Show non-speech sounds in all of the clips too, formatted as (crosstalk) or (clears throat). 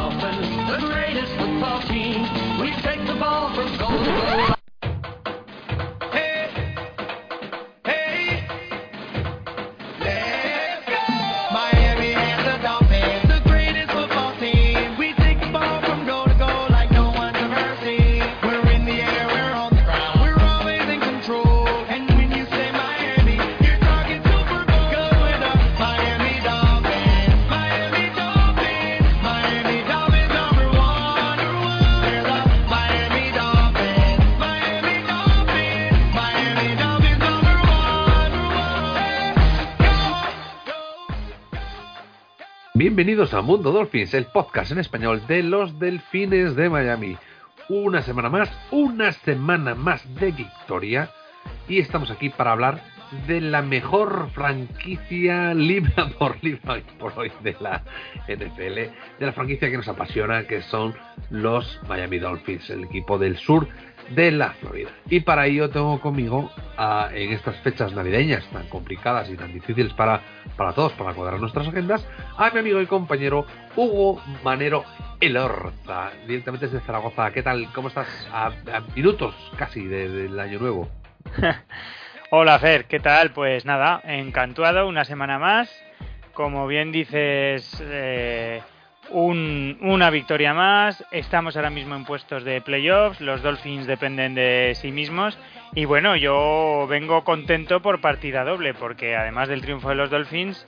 Dolphins, the Bienvenidos a Mundo Dolphins, el podcast en español de los Delfines de Miami. Una semana más, una semana más de victoria y estamos aquí para hablar de la mejor franquicia libra (laughs) por libra por hoy de la NFL, de la franquicia que nos apasiona, que son los Miami Dolphins, el equipo del sur de la Florida. Y para ello tengo conmigo, en estas fechas navideñas tan complicadas y tan difíciles para, para todos, para cuadrar nuestras agendas, a mi amigo y compañero Hugo Manero Elorza, directamente desde Zaragoza. ¿Qué tal? ¿Cómo estás? A, minutos casi de- del año nuevo. (laughs) Hola Fer, ¿qué tal? Pues nada, encantado, una semana más. Como bien dices, eh, un- una victoria más. Estamos ahora mismo en puestos de playoffs. Los Dolphins dependen de sí mismos. Y bueno, yo vengo contento por partida doble, porque además del triunfo de los Dolphins,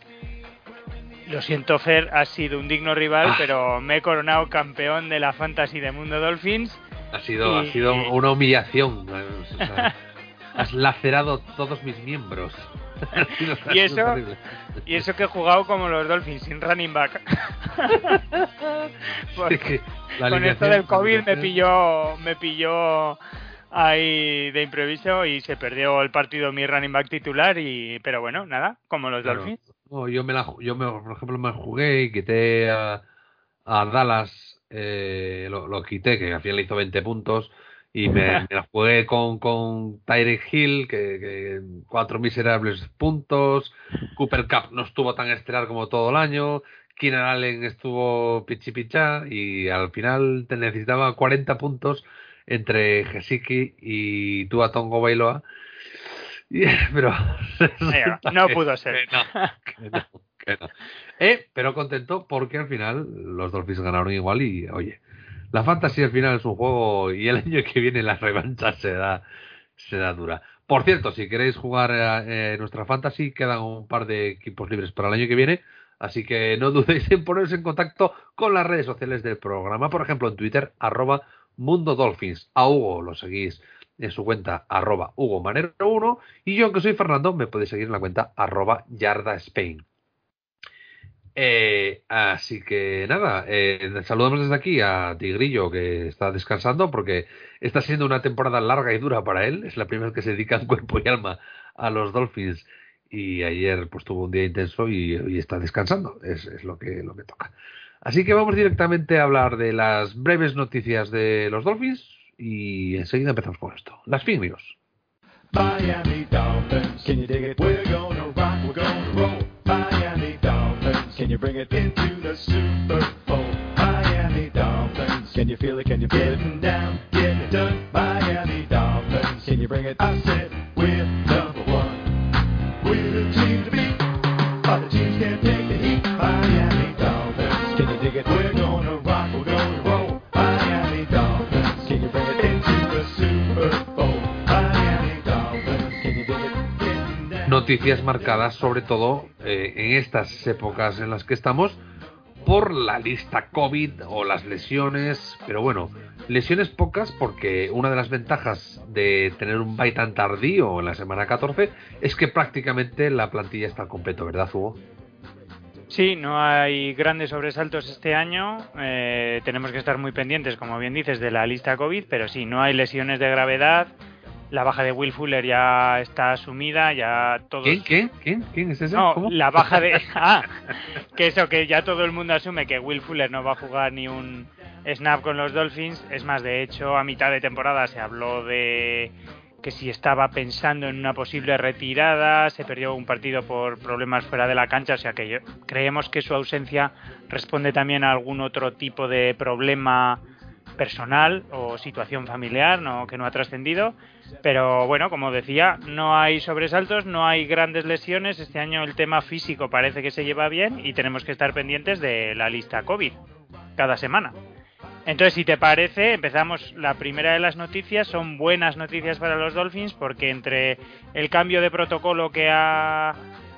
lo siento Fer, has sido un digno rival, Ah. pero me he coronado campeón de la Fantasy de Mundo Dolphins. Ha sido, ha sido una humillación. (laughs) Has lacerado todos mis miembros. (laughs) Y eso-. Y eso que he jugado como los Dolphins, sin running back. (laughs) Por- Es que la con esto del COVID me pilló, me pilló ahí de improviso y se perdió el partido mi running back titular y pero bueno, nada, como los Claro. Dolphins. No, yo me la, yo me, por ejemplo me jugué y quité a, a Dallas, eh, lo, lo quité, que al final hizo 20 puntos, y me, me la jugué con, con Tyreek Hill, que, que cuatro miserables puntos, Cooper Cup no estuvo tan estelar como todo el año, Keenan Allen estuvo pichi pichá, y al final te necesitaba 40 puntos entre Gesicki y Tua Tongo Bailoa. (laughs) Pero no pudo ser. que no, que no, que no. Eh, pero contento porque al final los Dolphins ganaron igual y oye, la fantasy al final es un juego y el (laughs) año que viene la revancha será, será dura. Por cierto, si queréis jugar eh, nuestra fantasy, quedan un par de equipos libres para el año que viene. Así que no dudéis en poneros en contacto con las redes sociales del programa. Por ejemplo, en Twitter, arroba Mundo Dolphins. A Hugo lo seguís en su cuenta arroba Hugo Manero 1 y yo que soy Fernando me podéis seguir en la cuenta arroba Yarda Spain. Eh, así que nada, eh, saludamos desde aquí a Tigrillo que está descansando porque está siendo una temporada larga y dura para él. Es la primera vez que se dedica en cuerpo y alma a los Dolphins y ayer pues tuvo un día intenso y, y está descansando. Es, es lo que lo que toca. Así que vamos directamente a hablar de las breves noticias de los Dolphins y enseguida empezamos con esto. Las Fin News. Miami Dolphins, can you dig it? We're gonna rock, we're gonna roll. Can you bring it into the Super Bowl? Miami Dolphins, can you feel it? Can you feel it? Getting down, getting it done. Miami Dolphins, can you bring it? I said we're number one. We're the team to beat. Other teams can't take the heat. Miami Dolphins, can you dig it? We're gonna noticias marcadas sobre todo eh, en estas épocas en las que estamos por la lista COVID o las lesiones, pero bueno, lesiones pocas porque una de las ventajas de tener un bye tan tardío en la semana 14 es que prácticamente la plantilla está al completo, ¿verdad, Hugo? Sí, no hay grandes sobresaltos este año. eh, tenemos que estar muy pendientes, como bien dices, de la lista COVID, pero sí, no hay lesiones de gravedad. La baja de Will Fuller ya está asumida, ya todos. ¿Quién? ¿Quién? ¿Quién? ¿Quién es ese? No, ¿Cómo? la baja de. (laughs) Ah, que eso, que ya todo el mundo asume que Will Fuller no va a jugar ni un snap con los Dolphins. Es más, de hecho, a mitad de temporada se habló de que si estaba pensando en una posible retirada, se perdió un partido por problemas fuera de la cancha, o sea que yo- creemos que su ausencia responde también a algún otro tipo de problema personal o situación familiar no, que no ha trascendido. Pero bueno, como decía, no hay sobresaltos, no hay grandes lesiones. Este año el tema físico parece que se lleva bien y tenemos que estar pendientes de la lista COVID cada semana. Entonces, si te parece, empezamos. La primera de las noticias son buenas noticias para los Dolphins porque entre el cambio de protocolo que ha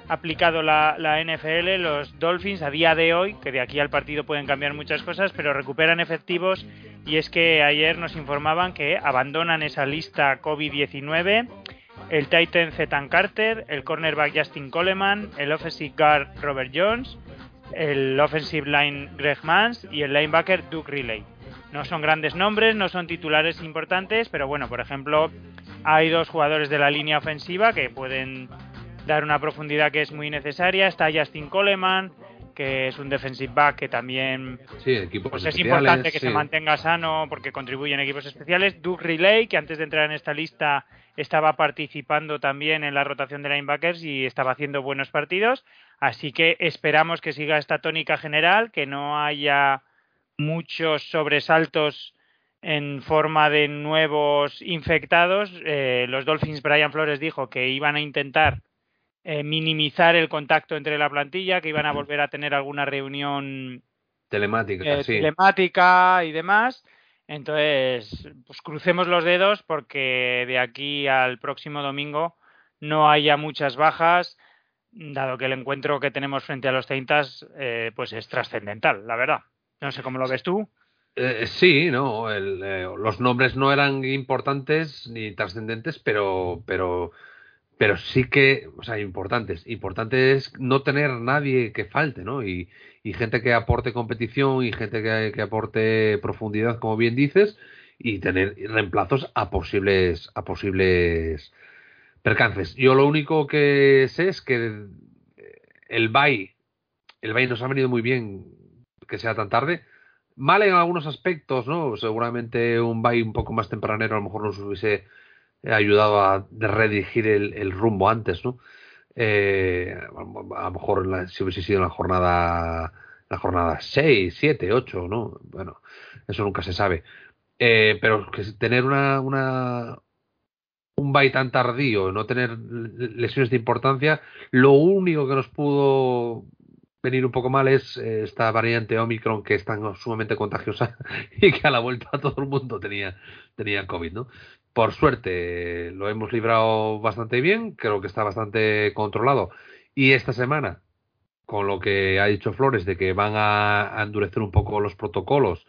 aplicado la, NFL, los Dolphins a día de hoy, que de aquí al partido pueden cambiar muchas cosas, pero recuperan efectivos y es que ayer nos informaban que abandonan esa lista COVID-19 el Titan Zetan Carter, el cornerback Justin Coleman, el offensive guard Robert Jones, el offensive line Greg Mans y el linebacker Duke Riley. No son grandes nombres, no son titulares importantes, pero bueno, por ejemplo, hay dos jugadores de la línea ofensiva que pueden dar una profundidad que es muy necesaria. Está Justin Coleman, que es un defensive back que también Sí, pues es importante que sí. se mantenga sano porque contribuye en equipos especiales. Duke Relay, que antes de entrar en esta lista estaba participando también en la rotación de linebackers y estaba haciendo buenos partidos. Así que esperamos que siga esta tónica general, que no haya muchos sobresaltos en forma de nuevos infectados. Eh, los Dolphins, Brian Flores dijo que iban a intentar eh, minimizar el contacto entre la plantilla, que iban a volver a tener alguna reunión Telemática, eh, sí. telemática y demás. Entonces, pues crucemos los dedos porque de aquí al próximo domingo no haya muchas bajas, dado que el encuentro que tenemos frente a los Teintas eh, pues es trascendental, la verdad. No sé cómo lo ves tú. Eh, sí, no, el, eh, los nombres no eran importantes ni trascendentes, pero, pero, pero sí que, o sea, importantes. Importante es no tener nadie que falte, ¿no? Y, y gente que aporte competición y gente que, aporte profundidad, como bien dices, y tener reemplazos a posibles, a posibles percances. Yo lo único que sé es que el Bay, el Bay nos ha venido muy bien que sea tan tarde. Mal en algunos aspectos, ¿no? Seguramente un Bay un poco más tempranero a lo mejor nos hubiese ayudado a redirigir el, rumbo antes, ¿no? Eh, a lo mejor la, si hubiese sido en la jornada la jornada 6, 7, 8, ¿no? Bueno, eso nunca se sabe. Eh, pero que tener una, una un bye tan tardío, no tener lesiones de importancia, lo único que nos pudo venir un poco mal es eh, esta variante Omicron que es tan sumamente contagiosa (laughs) y que a la vuelta todo el mundo tenía, tenía COVID, ¿no? Por suerte lo hemos librado bastante bien, creo que está bastante controlado. Y esta semana, con lo que ha dicho Flores de que van a, endurecer un poco los protocolos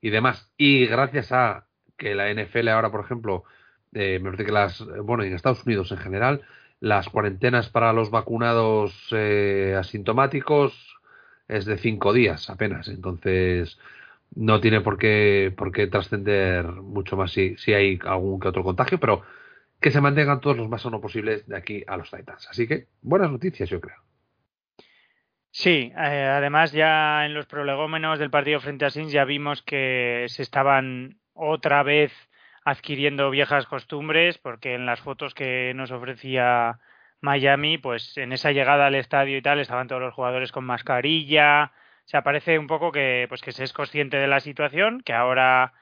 y demás, y gracias a que la NFL ahora, por ejemplo, eh, me parece que las, bueno, en Estados Unidos en general, las cuarentenas para los vacunados eh, asintomáticos es de cinco días apenas, entonces no tiene por qué, por qué trascender mucho más si, si hay algún que otro contagio, pero que se mantengan todos los más sanos posibles de aquí a los Titans. Así que buenas noticias, yo creo. Sí, eh, además ya en los prolegómenos del partido frente a Sins ya vimos que se estaban otra vez adquiriendo viejas costumbres, porque en las fotos que nos ofrecía Miami, pues en esa llegada al estadio y tal, estaban todos los jugadores con mascarilla. O sea, parece un poco que, pues que se es consciente de la situación, que ahora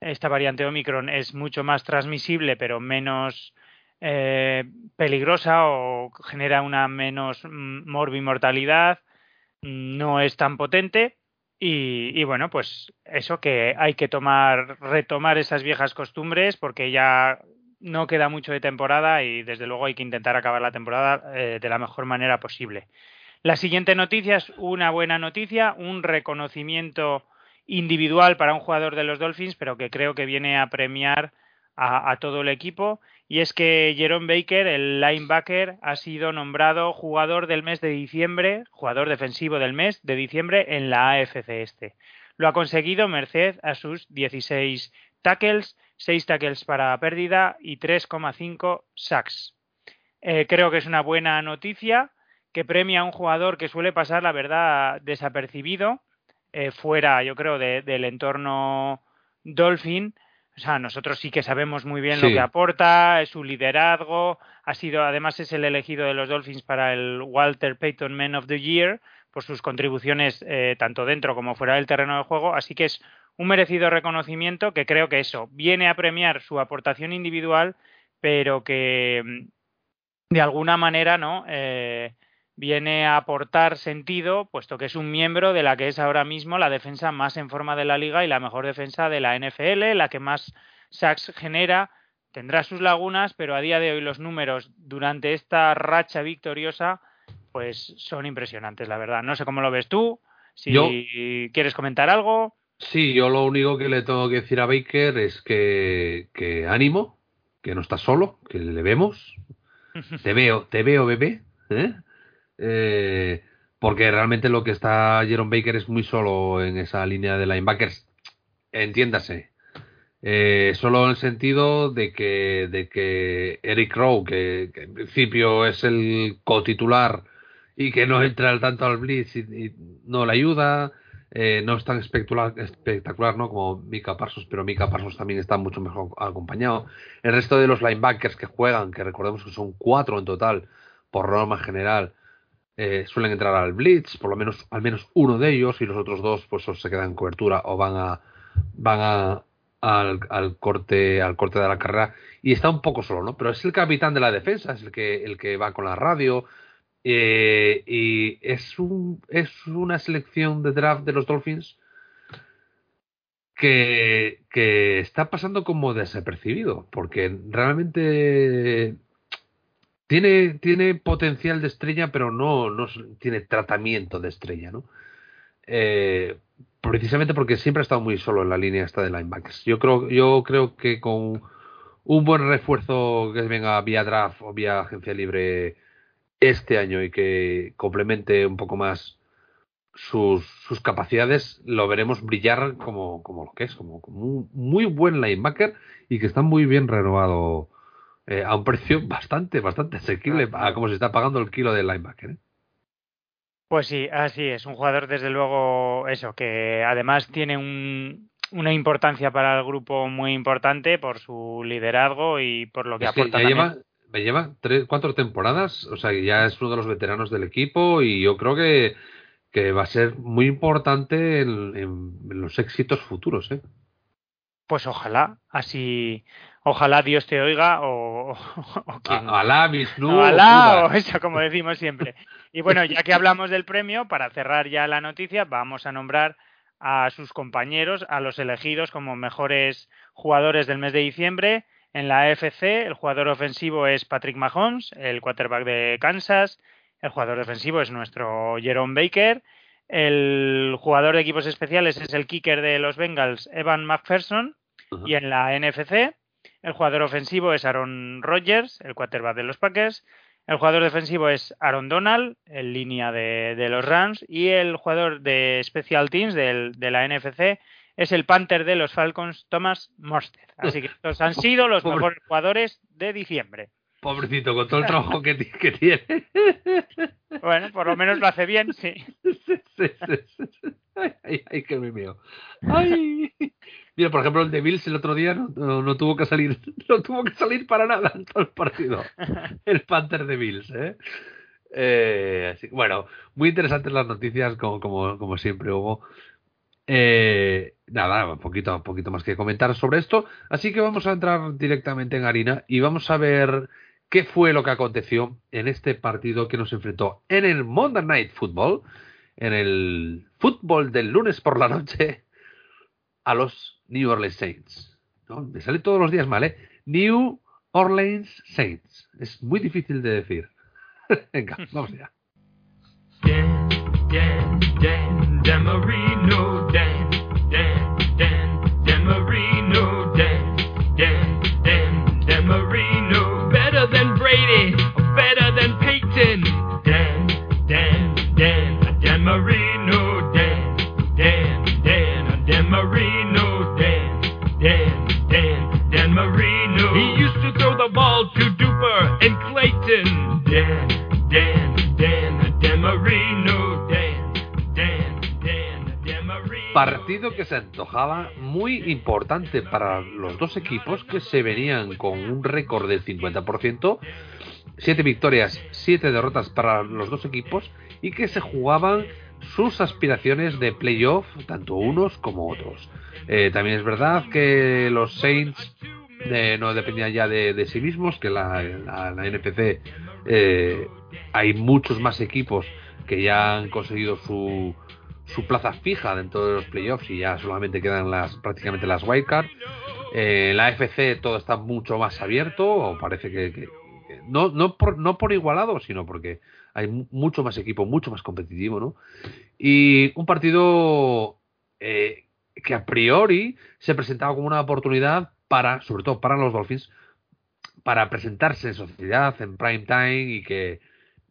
esta variante Omicron es mucho más transmisible, pero menos eh, peligrosa o genera una menos morbimortalidad, no es tan potente. Y, y, bueno, pues eso que hay que tomar, retomar esas viejas costumbres porque ya no queda mucho de temporada y desde luego hay que intentar acabar la temporada eh, de la mejor manera posible. La siguiente noticia es una buena noticia, un reconocimiento individual para un jugador de los Dolphins, pero que creo que viene a premiar a, todo el equipo. Y es que Jerome Baker, el linebacker, ha sido nombrado jugador del mes de diciembre, jugador defensivo del mes de diciembre en la AFC Este. Lo ha conseguido merced a sus 16 tackles, 6 tackles para pérdida y 3,5 sacks. Eh, creo que es una buena noticia que premia a un jugador que suele pasar, la verdad, desapercibido, eh, fuera, yo creo, de, del entorno Dolphin. O sea, nosotros sí que sabemos muy bien Sí. lo que aporta, es su liderazgo, ha sido, además es el elegido de los Dolphins para el Walter Payton Man of the Year por sus contribuciones eh, tanto dentro como fuera del terreno de juego, así que es un merecido reconocimiento que creo que eso viene a premiar su aportación individual, pero que mm, de alguna manera, ¿no? Eh, viene a aportar sentido, puesto que es un miembro de la que es ahora mismo la defensa más en forma de la liga y la mejor defensa de la NFL, la que más sacks genera, tendrá sus lagunas, pero a día de hoy los números durante esta racha victoriosa, pues son impresionantes, la verdad. No sé cómo lo ves tú, si Yo- quieres comentar algo. Sí, yo lo único que le tengo que decir a Baker es que, que ánimo, que no está solo, que le vemos. (laughs) Te veo, te veo, bebé. ¿eh? Eh, porque realmente lo que está Jerome Baker es muy solo en esa línea de linebackers. Entiéndase. Eh, solo en el sentido de que, de que Eric Rowe, que, que en principio es el cotitular y que no entra al tanto al blitz y, no le ayuda, eh, no es tan espectacular, espectacular ¿no? como Mika Parsons, pero Mika Parsons también está mucho mejor acompañado. El resto de los linebackers que juegan, que recordemos que son cuatro en total, por norma general, eh, suelen entrar al blitz, por lo menos al menos uno de ellos, y los otros dos pues se quedan en cobertura o van a van a al, al corte al corte de la carrera y está un poco solo, ¿no? Pero es el capitán de la defensa, es el que el que va con la radio eh, y es un es una selección de draft de los Dolphins que, que está pasando como desapercibido, porque realmente tiene, tiene potencial de estrella, pero no, no tiene tratamiento de estrella, ¿no? Eh, precisamente porque siempre ha estado muy solo en la línea esta de linebackers. Yo creo, yo creo que con un buen refuerzo que venga vía draft o vía agencia libre este año y que complemente un poco más sus, sus capacidades, lo veremos brillar como, como lo que es, como, como un muy buen linebacker y que está muy bien renovado eh, a un precio bastante, bastante asequible a como se está pagando el kilo del linebacker. ¿eh? Pues sí, así es. Un jugador, desde luego, eso, que además tiene un, una importancia para el grupo muy importante por su liderazgo y por lo que Es que aporta ya también. lleva, me lleva tres, cuatro temporadas, o sea, que ya es uno de los veteranos del equipo y yo creo que, que va a ser muy importante en, en- en los éxitos futuros. ¿eh? Pues ojalá, así, ojalá Dios te oiga o, o quien, A- Alá, Vishnu, o eso, como decimos siempre. Y bueno, ya que hablamos del premio, para cerrar ya la noticia, vamos a nombrar a sus compañeros, a los elegidos como mejores jugadores del mes de diciembre. En la AFC, el jugador ofensivo es Patrick Mahomes, el quarterback de Kansas. El jugador defensivo es nuestro Jerome Baker. El jugador de equipos especiales es el kicker de los Bengals, Evan McPherson. Y en la NFC, el jugador ofensivo es Aaron Rodgers, el quarterback de los Packers. El jugador defensivo es Aaron Donald, en línea de, de los Rams. Y el jugador de Special Teams del- de la NFC es el Panther de los Falcons, Thomas Mostert. Así que (laughs) estos han sido los Pobre. mejores jugadores de diciembre. Pobrecito, con todo el trabajo que, ti- que tiene. (laughs) Bueno, por lo menos lo hace bien, sí. (laughs) Sí, sí, sí, sí. Ay, ay, me mío. Ay. Mira, por ejemplo, el de Bills el otro día no, no- no tuvo que salir, (laughs) no tuvo que salir para nada en todo el partido. (laughs) El Panther de Bills, ¿eh? Eh, así- bueno, muy interesantes las noticias, como, como, como siempre, Hugo. Eh, nada, un poquito, un poquito más que comentar sobre esto. Así que vamos a entrar directamente en harina y vamos a ver qué fue lo que aconteció en este partido que nos enfrentó en el Monday Night Football, en el fútbol del lunes por la noche, a los New Orleans Saints. Me sale todos los días mal, ¿eh? New Orleans Saints. Es muy difícil de decir. (laughs) Venga, vamos allá. Partido que se antojaba muy importante para los dos equipos que se venían con un récord del 50%, siete victorias, siete derrotas para los dos equipos y que se jugaban sus aspiraciones de playoff, tanto unos como otros. Eh, también es verdad que los Saints no dependían ya de, sí mismos, que la, la, NPC eh, hay muchos más equipos que ya han conseguido su, su plaza fija dentro de los playoffs y ya solamente quedan las prácticamente las wildcard. Eh, la FC todo está mucho más abierto, o parece que, que- no, no, por, no por igualado, sino porque hay mu- mucho más equipo, mucho más competitivo, ¿no? Y un partido eh, que a priori se presentaba como una oportunidad para, sobre todo para los Dolphins, para presentarse en sociedad, en prime time y que,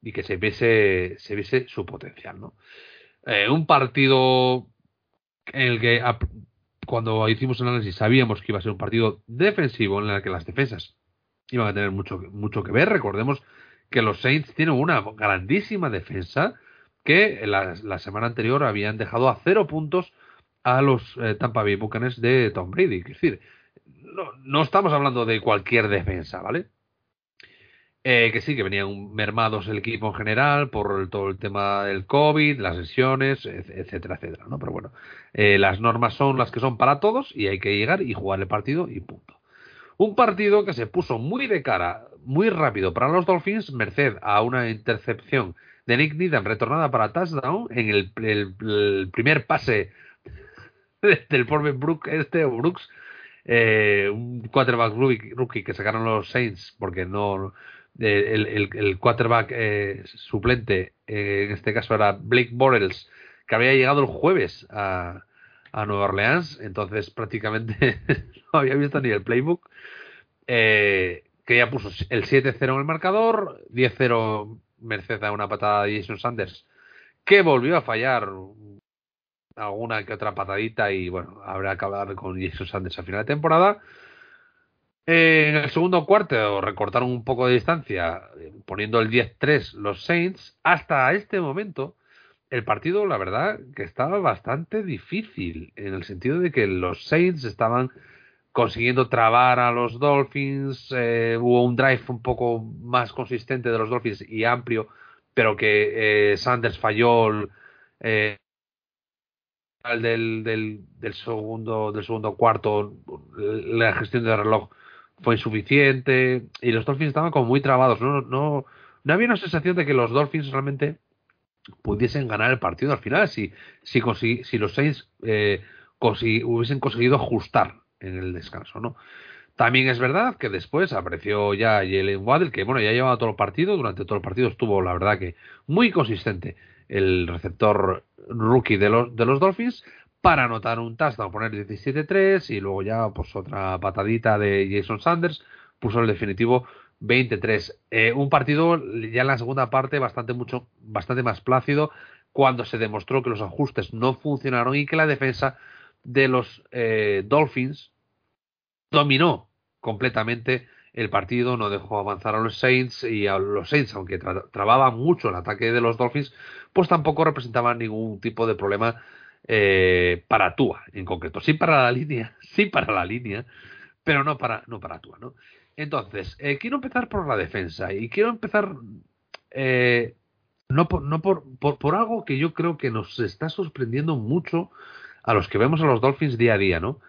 y que se viese, se viese su potencial, ¿no? Eh, un partido en el que cuando hicimos el análisis sabíamos que iba a ser un partido defensivo en el que las defensas iban a tener mucho, mucho que ver. Recordemos que los Saints tienen una grandísima defensa que la, la semana anterior habían dejado a cero puntos a los eh, Tampa Bay Buccaneers de Tom Brady. Es decir, no, no estamos hablando de cualquier defensa, ¿vale? Eh, que sí, que venían mermados el equipo en general por todo el tema del COVID, las lesiones, et- etcétera, etcétera, ¿no? Pero bueno, eh, las normas son las que son para todos y hay que llegar y jugar el partido y punto. Un partido que se puso muy de cara, muy rápido para los Dolphins, merced a una intercepción de Nick Needham retornada para touchdown en el, primer pase (laughs) del pobre Brook, este o Brooks, eh, un quarterback rookie, que sacaron los Saints porque no eh, el, el- quarterback eh, suplente eh, en este caso era Blake Bortles que había llegado el jueves a, a Nueva Orleans entonces prácticamente (laughs) no había visto ni el playbook que ya puso el 7-0 en el marcador 10-0 merced a una patada de Jason Sanders que volvió a fallar alguna que otra patadita y bueno, habrá que hablar con Jason Sanders a final de temporada. En el segundo cuarto recortaron un poco de distancia, eh, poniendo el 10-3 los Saints. Hasta este momento, el partido, la verdad, que estaba bastante difícil, en el sentido de que los Saints estaban consiguiendo trabar a los Dolphins. eh, hubo un drive un poco más consistente de los Dolphins y amplio, pero que eh, Sanders falló. eh, del, del, del segundo del segundo cuarto la gestión del reloj fue insuficiente y los Dolphins estaban como muy trabados no no no había una sensación de que los Dolphins realmente pudiesen ganar el partido al final si si si los Saints eh, consi- hubiesen conseguido ajustar en el descanso no también es verdad que después apareció ya Jalen Waddell que bueno ya llevaba todo el partido durante todo el partido estuvo la verdad que muy consistente el receptor rookie de los, de los Dolphins para anotar un touchdown, poner 17-3 y luego ya pues otra patadita de Jason Sanders puso el definitivo 23. Eh, un partido ya en la segunda parte bastante mucho bastante más plácido cuando se demostró que los ajustes no funcionaron y que la defensa de los eh, Dolphins dominó completamente el partido, no dejó avanzar a los Saints y a los Saints, aunque tra trababan mucho el ataque de los Dolphins, pues tampoco representaban ningún tipo de problema eh, para Tua en concreto. Sí para la línea, (laughs) sí para la línea, pero no para, no para Tua, ¿no? Entonces, eh, quiero empezar por la defensa y quiero empezar eh, no, por, no por, por, por algo que yo creo que nos está sorprendiendo mucho a los que vemos a los Dolphins día a día, ¿no?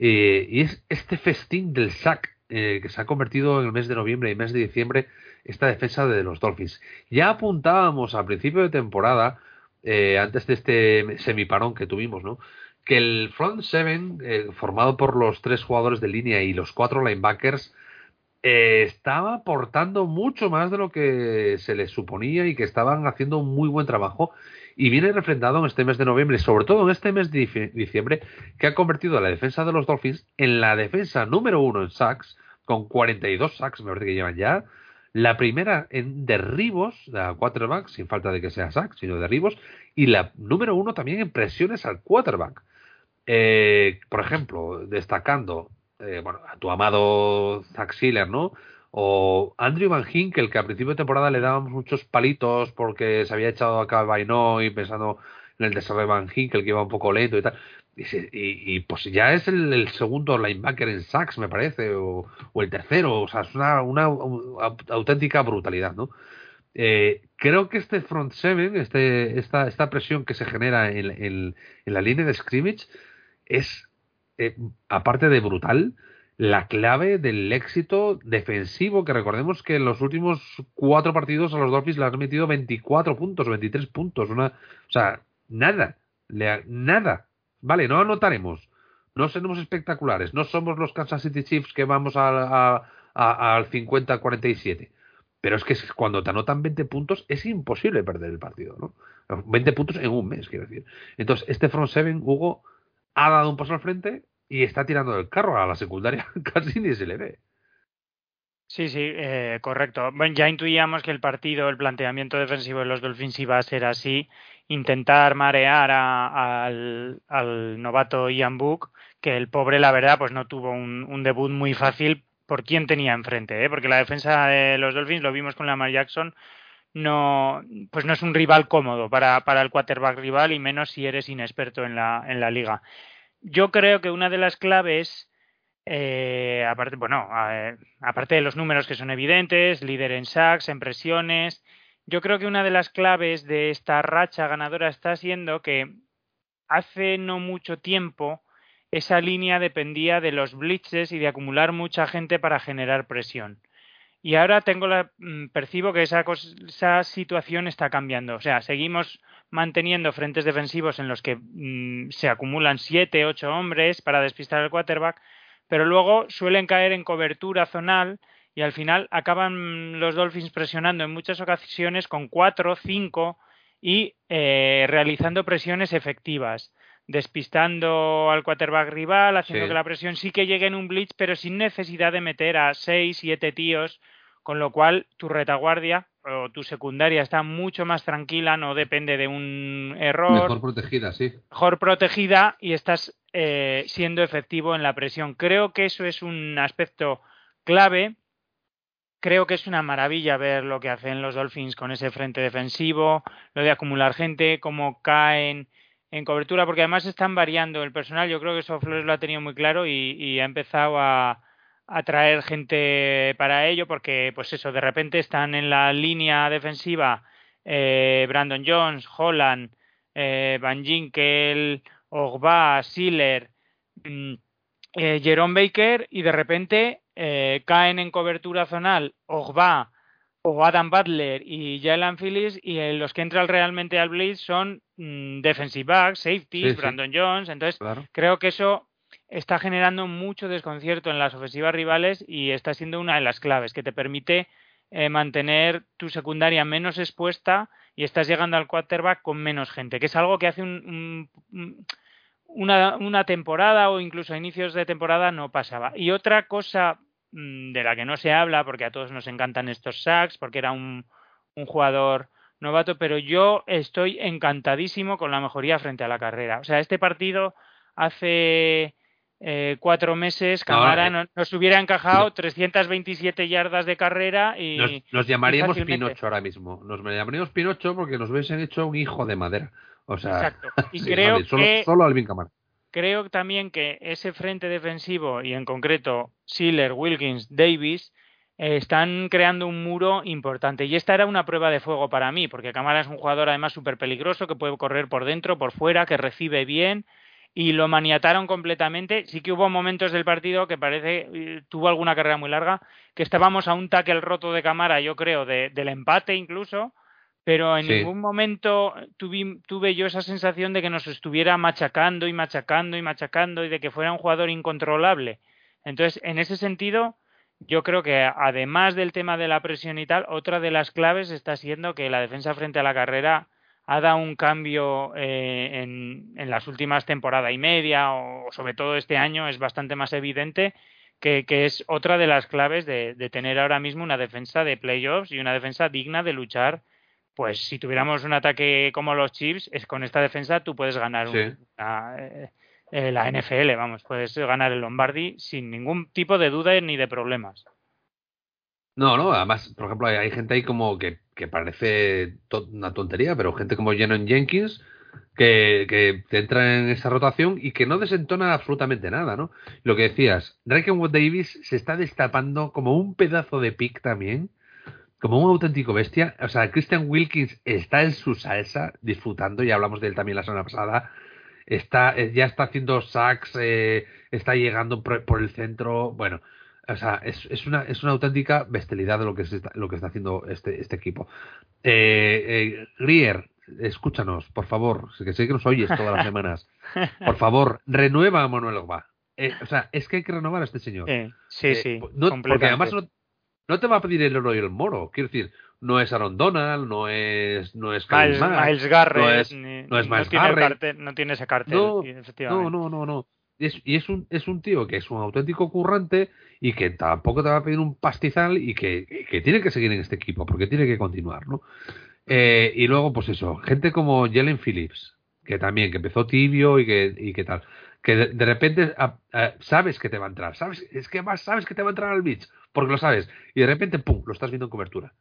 Y es este festín del sack eh, que se ha convertido en el mes de noviembre y mes de diciembre esta defensa de los Dolphins. Ya apuntábamos al principio de temporada, eh, antes de este semiparón que tuvimos, ¿no? Que el front seven, eh, formado por los tres jugadores de línea y los cuatro linebackers, estaba aportando mucho más de lo que se les suponía y que estaban haciendo un muy buen trabajo y viene refrendado en este mes de noviembre, sobre todo en este mes de diciembre, que ha convertido a la defensa de los Dolphins en la defensa número uno en sacks, con 42 sacks, me parece que llevan ya, la primera en derribos de quarterback, sin falta de que sea sack, sino derribos, y la número uno también en presiones al quarterback. Eh, por ejemplo, destacando eh, bueno, a tu amado Zach Sealer, ¿no? O Andrew Van Hinkel, que a principio de temporada le dábamos muchos palitos porque se había echado a Calvaino y pensando en el desarrollo de Van Hinkel, que iba un poco lento y tal. Y, pues ya es el, el segundo linebacker en sacks, me parece, o, o el tercero. O sea, es una, una au- auténtica brutalidad, ¿no? Eh, creo que este front seven, este, esta, esta presión que se genera en, en- en la línea de scrimmage, es, eh, aparte de brutal, la clave del éxito defensivo, que recordemos que en los últimos cuatro partidos a los Dolphins le han metido 24 puntos, 23 puntos, una, o sea, nada, nada, vale, no anotaremos, no seremos espectaculares, no somos los Kansas City Chiefs que vamos a- a- a- al 50-47, pero es que cuando te anotan 20 puntos es imposible perder el partido, ¿no? 20 puntos en un mes, quiero decir. Entonces, este front seven, Hugo, ha dado un paso al frente y está tirando del carro a la secundaria, (laughs) casi ni se le ve. Sí, sí, eh, correcto. Bueno, ya intuíamos que el partido, el planteamiento defensivo de los Dolphins iba a ser así, intentar marear a- al, novato Ian Book, que el pobre, la verdad, pues no tuvo un, un debut muy fácil por quién tenía enfrente, ¿eh? porque la defensa de los Dolphins, lo vimos con Lamar Jackson, no, pues no es un rival cómodo para, para el quarterback rival y menos si eres inexperto en la, en la liga. Yo creo que una de las claves eh, aparte, bueno, aparte de los números que son evidentes, líder en sacks, en presiones, yo creo que una de las claves de esta racha ganadora está siendo que hace no mucho tiempo esa línea dependía de los blitzes y de acumular mucha gente para generar presión. Y ahora tengo la, mm, percibo que esa, situación está cambiando. O sea, seguimos manteniendo frentes defensivos en los que mm, se acumulan siete, ocho hombres para despistar al quarterback, pero luego suelen caer en cobertura zonal y al final acaban los Dolphins presionando en muchas ocasiones con cuatro, cinco y eh, realizando presiones efectivas, despistando al quarterback rival, haciendo Sí. que la presión sí que llegue en un blitz, pero sin necesidad de meter a seis, siete tíos, con lo cual tu retaguardia o tu secundaria está mucho más tranquila, no depende de un error Mejor protegida, sí. mejor protegida y estás eh, siendo efectivo en la presión. Creo que eso es un aspecto clave. Creo que es una maravilla ver lo que hacen los Dolphins con ese frente defensivo, lo de acumular gente, cómo caen en cobertura, porque además están variando el personal. Yo creo que eso Flores lo ha tenido muy claro y, ha empezado a, a traer gente para ello, porque pues eso, de repente están en la línea defensiva eh, Brandon Jones, Holland, eh, Van Ginkel, Ogba, Siller, mm, eh, Jerome Baker y de repente eh, caen en cobertura zonal Ogba o Adam Butler y Jalen Phillips y eh, los que entran realmente al blitz son mm, defensive backs, safeties, Sí, sí. Brandon Jones, entonces Claro. creo que eso está generando mucho desconcierto en las ofensivas rivales y está siendo una de las claves que te permite eh, mantener tu secundaria menos expuesta y estás llegando al quarterback con menos gente, que es algo que hace un- un- un- una, una temporada o incluso a inicios de temporada no pasaba. Y otra cosa de la que no se habla, porque a todos nos encantan estos sacks, porque era un, un jugador novato, pero yo estoy encantadísimo con la mejoría frente a la carrera. O sea, este partido hace eh, cuatro meses No, Camara eh, no- nos hubiera encajado no. 327 yardas de carrera y Nos, nos llamaríamos fácilmente. Pinocho ahora mismo. Nos llamaríamos Pinocho porque nos hubiesen hecho un hijo de madera. O sea, Exacto. Y (laughs) creo vale, solo, que solo Alvin Kamara. Creo también que ese frente defensivo y en concreto Siller, Wilkins, Davis eh, están creando un muro importante y esta era una prueba de fuego para mí porque Camara es un jugador además súper peligroso que puede correr por dentro, por fuera, que recibe bien y lo maniataron completamente. Sí que hubo momentos del partido que parece eh, tuvo alguna carrera muy larga que estábamos a un tackle roto de Camara, yo creo, de- del empate incluso pero en Sí. ningún momento tuvi- tuve yo esa sensación de que nos estuviera machacando y machacando y machacando y de que fuera un jugador incontrolable. Entonces, en ese sentido, yo creo que además del tema de la presión y tal, otra de las claves está siendo que la defensa frente a la carrera ha dado un cambio eh, en, en las últimas temporada y media, o sobre todo este año, es bastante más evidente que, que es otra de las claves de, de tener ahora mismo una defensa de playoffs y una defensa digna de luchar pues si tuviéramos un ataque como los Chiefs, es con esta defensa tú puedes ganar Sí. una, eh, eh, la NFL, vamos, puedes ganar el Lombardi sin ningún tipo de duda ni de problemas. No, no, además, por ejemplo, hay, hay gente ahí como que, que parece to- una tontería, pero gente como Jenon Jenkins que, que te entra en esa rotación y que no desentona absolutamente nada, ¿no? Lo que decías, Wood Davis se está destapando como un pedazo de pick también, como un auténtico bestia. O sea, Christian Wilkins está en su salsa, disfrutando, ya hablamos de él también la semana pasada. Está, eh, ya está haciendo sacks, eh, está llegando por, por el centro. Bueno, o sea, es, es, una, es una auténtica bestialidad de lo que, se está, lo que está haciendo este, este equipo. Eh, eh, Grier, escúchanos, por favor, que sé que nos oyes todas las semanas. Por (laughs) favor, renueva a Manuel Ogba. Eh, o sea, es que hay que renovar a este señor. Sí, sí, no- porque además no, no te va a pedir el oro y el moro. Quiero decir, no es Aaron Donald, no es, no es Miles, Miles Garrett no es- ni- no es Miles tiene Garrett. cartel- no tiene ese cartel, No, efectivamente. No, no, no, no. Y es, y es un, es un tío que es un auténtico currante y que tampoco te va a pedir un pastizal y que, que tiene que seguir en este equipo porque tiene que continuar, ¿no? Eh, y luego, pues eso, gente como Jalen Phillips, que también, que empezó tibio y que, y que tal, que de, de repente sabes que te va a entrar, sabes, es que más sabes que te va a entrar al beach, porque lo sabes, y de repente, pum, lo estás viendo en cobertura.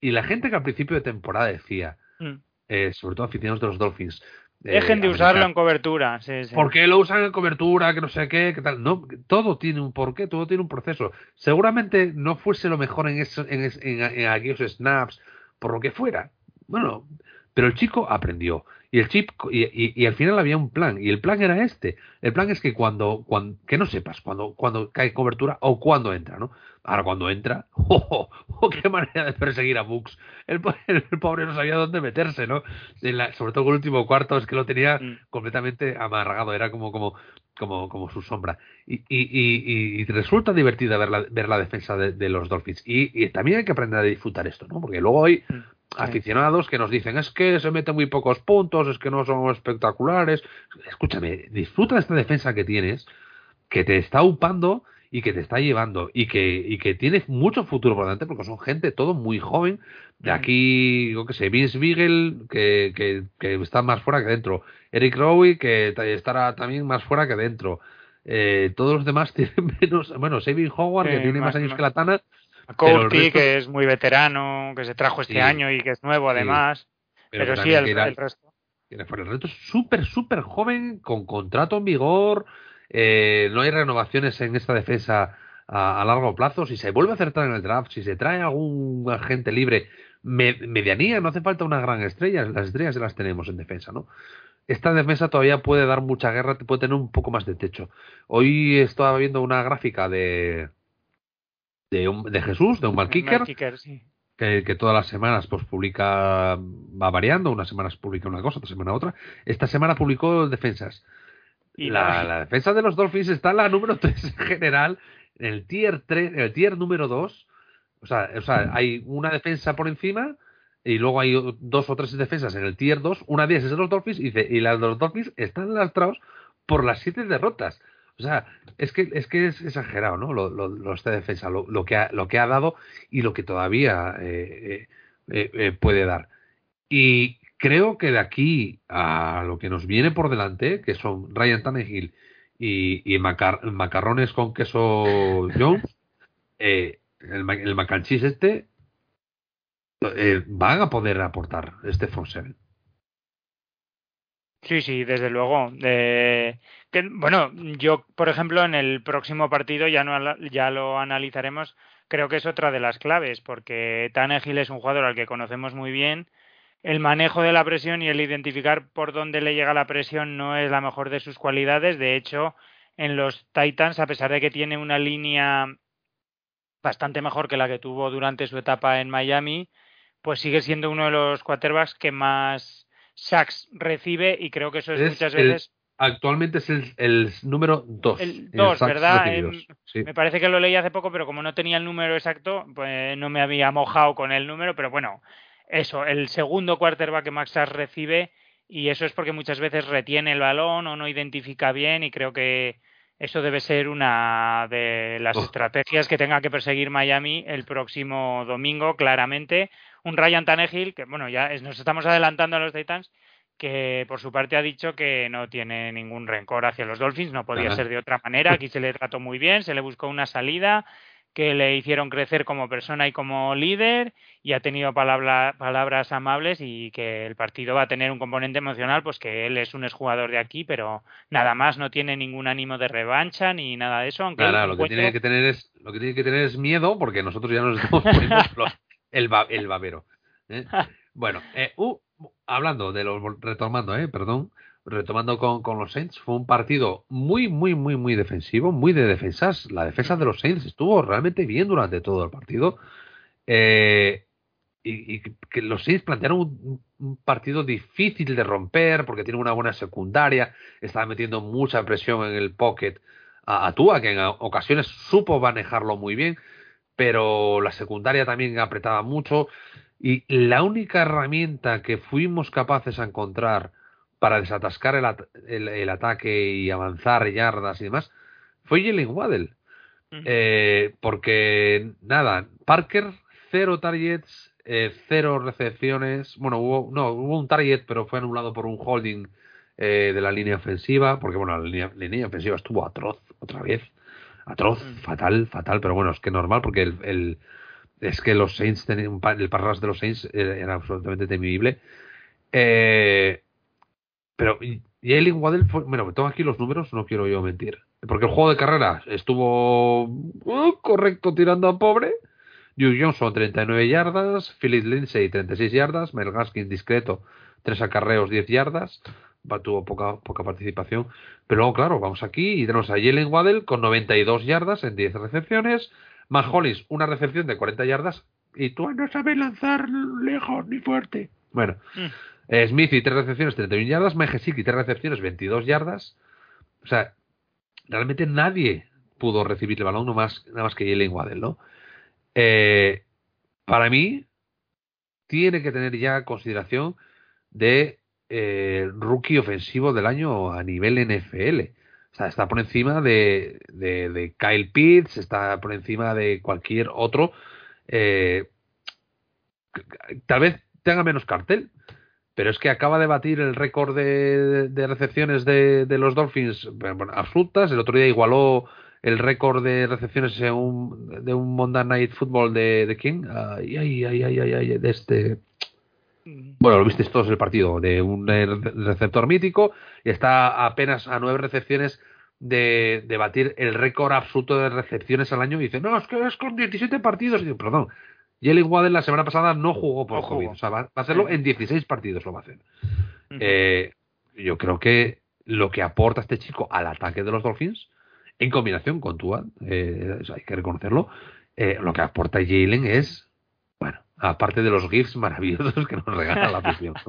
Y la gente que al principio de temporada decía, Mm. eh, sobre todo aficionados de los Dolphins, eh, Dejen de usarlo en cobertura. Sí, sí. ¿Por qué lo usan en cobertura? Que no sé qué, que tal. No, todo tiene un porqué, todo tiene un proceso. Seguramente no fuese lo mejor en, eso, en, es- en- en aquellos snaps, por lo que fuera. Bueno, pero el chico aprendió. Y el chip, y, y- y al final había un plan. Y el plan era este. El plan es que cuando, cuando que no sepas cuando, cuando cae cobertura o cuando entra, ¿no? Ahora cuando entra, (laughs) ¡oh, oh, oh, qué manera de perseguir a Books! El, (laughs) el pobre no sabía dónde meterse, ¿no? La- sobre todo con el último cuarto, es que lo tenía Mm. completamente amargado, era como, como, como, como su sombra. Y, y, y, y resulta divertida ver la, ver la defensa de, de los Dolphins. Y, y también hay que aprender a disfrutar esto, ¿no? Porque luego hay Mm. Aficionados que nos dicen es que se meten muy pocos puntos, es que no son espectaculares. Escúchame, disfruta de esta defensa que tienes, que te está upando y que te está llevando y que, y que tiene mucho futuro por delante porque son gente todo muy joven. De aquí, yo qué sé, Vince Beagle, que, que, que está más fuera que dentro. Eric Rowe, que ta- estará también más fuera que dentro. Eh, todos los demás (laughs) tienen menos. Bueno, Saving Howard, que tiene más más- años más- que la Tana. A pero resto- que es muy veterano, que se trajo este Sí. año y que es nuevo Sí. además. Pero, sí, el, el resto. Fuera. El reto es súper, súper joven, con contrato en vigor. eh, no hay renovaciones en esta defensa a, a largo plazo. Si se vuelve a acertar en el draft, si se trae algún agente libre, me- medianía, no hace falta una gran estrella. Las estrellas ya las tenemos en defensa, ¿no? Esta defensa todavía puede dar mucha guerra, puede tener un poco más de techo. Hoy estaba viendo una gráfica de, de, un- de Jesús, de un mal sí. que, que todas las semanas pues publica, va variando, unas semanas publica una cosa, otra semana otra. Esta semana publicó defensas. Y La, la defensa de los Dolphins está en la número (laughs) 3 en general, en el tier 3, en el tier número 2. O sea, o sea, hay una defensa por encima y luego hay dos o tres defensas en el tier 2. Una de ellas es de los Dolphins y, dice, y las de los Dolphins están lastrados por las siete derrotas. O sea, es que es, que es exagerado, ¿no? Lo, lo, esta defensa, lo, que ha, lo que ha dado y lo que todavía eh, eh, eh, eh, puede dar. Y creo que de aquí a lo que nos viene por delante, que son Ryan Tannehill y, y macar- macarrones con queso Jones, (laughs) el, el mac and cheese este, van a poder aportar este front seven. Sí, sí, desde luego. Eh, que, bueno, yo, por ejemplo, en el próximo partido ya, no, ya lo analizaremos. Creo que es otra de las claves, porque Tannehill es un jugador al que conocemos muy bien. El manejo de la presión y el identificar por dónde le llega la presión no es la mejor de sus cualidades. De hecho, en los Titans, a pesar de que tiene una línea bastante mejor que la que tuvo durante su etapa en Miami, pues sigue siendo uno de los quarterbacks que más sacks recibe y creo que eso es, Es muchas el veces Actualmente es el, el número 2. El dos, ¿verdad? Sí. me parece que lo leí hace poco pero como no tenía el número exacto pues no me había mojado con el número pero bueno eso el segundo quarterback que sacks recibe y eso es porque muchas veces retiene el balón o no identifica bien y creo que eso debe ser una de las Oh. estrategias que tenga que perseguir Miami el próximo domingo claramente un Ryan Tannehill que bueno ya es- nos estamos adelantando a los Titans que por su parte ha dicho que no tiene ningún rencor hacia los Dolphins, no podía Ajá. ser de otra manera, aquí se le trató muy bien, se le buscó una salida, que le hicieron crecer como persona y como líder y ha tenido palabra- palabras amables y que el partido va a tener un componente emocional, pues que él es un exjugador de aquí, pero nada más, no tiene ningún ánimo de revancha ni nada de eso, aunque el lo que tiene que tener es lo que tiene que tener es miedo porque nosotros ya nos estamos poniendo (laughs) los- el, ba- el babero. ¿eh? Bueno, eh, uh, hablando de los retomando, eh, perdón, retomando con, con los Saints, fue un partido muy, muy, muy, muy defensivo, muy de defensas. La defensa de los Saints estuvo realmente bien durante todo el partido. Eh, y, que los Saints plantearon un, un partido difícil de romper porque tiene una buena secundaria, estaba metiendo mucha presión en el pocket a, a Tua, que en ocasiones supo manejarlo muy bien, pero la secundaria también apretaba mucho. Y la única herramienta que fuimos capaces a encontrar para desatascar el, at- el- el ataque y avanzar yardas y demás fue Jalen Waddell. Eh, porque, nada, Parker, cero targets, eh, cero recepciones. Bueno, hubo, no, hubo un target, pero fue anulado por un holding eh, de la línea ofensiva, porque, bueno, la línea, la línea ofensiva estuvo atroz otra vez. Atroz, Mm. fatal, fatal, pero bueno, es que normal, porque el, el- es que los Saints, tenían el pass de los Saints era, absolutamente temible. Eh, pero Jalen Waddell bueno, tengo aquí los números, no quiero yo mentir. Porque el juego de carreras estuvo uh, correcto tirando a pobre. Duke Johnson 39 yardas, Philip Lindsay 36 yardas, Mel Gaskin discreto, 3 acarreos 10 yardas, tuvo poca, poca participación. Pero claro, vamos aquí y tenemos a Jalen Waddell con 92 yardas en 10 recepciones, Matt Hollis una recepción de 40 yardas y tú no sabes lanzar lejos ni fuerte. Bueno, Mm. eh, Smithy, 3 recepciones, 31 yardas. Mejesiki, 3 recepciones, 22 yardas. O sea, realmente nadie pudo recibir el balón, no más, nada más que Jalen Waddell, ¿no? Eh, para mí, tiene que tener ya consideración de eh, rookie ofensivo del año a nivel NFL. Sea, está por encima de, de, de Kyle Pitts, está por encima de cualquier otro. Eh, tal vez tenga menos cartel, pero es que acaba de batir el récord de, de recepciones de, de los Dolphins absolutas. El otro día igualó el récord de recepciones en un, de un Monday Night Football de, de? Ay, ay, ay, ay, ay, ay, de este. Bueno, lo visteis todos el partido, de un eh, receptor mítico y está apenas a nueve recepciones de, de batir el récord absoluto de recepciones al año y dice, no, es que es con 17 partidos. Y digo, perdón, Jalen Waddell la semana pasada no jugó por No jugó. COVID, o sea, va, va a hacerlo en 16 partidos lo va a hacer. Eh, yo creo que lo que aporta este chico al ataque de los Dolphins, en combinación con Tua, eh, hay que reconocerlo, eh, lo que aporta Jalen es, aparte de los GIFs maravillosos que nos regala la afición. (laughs)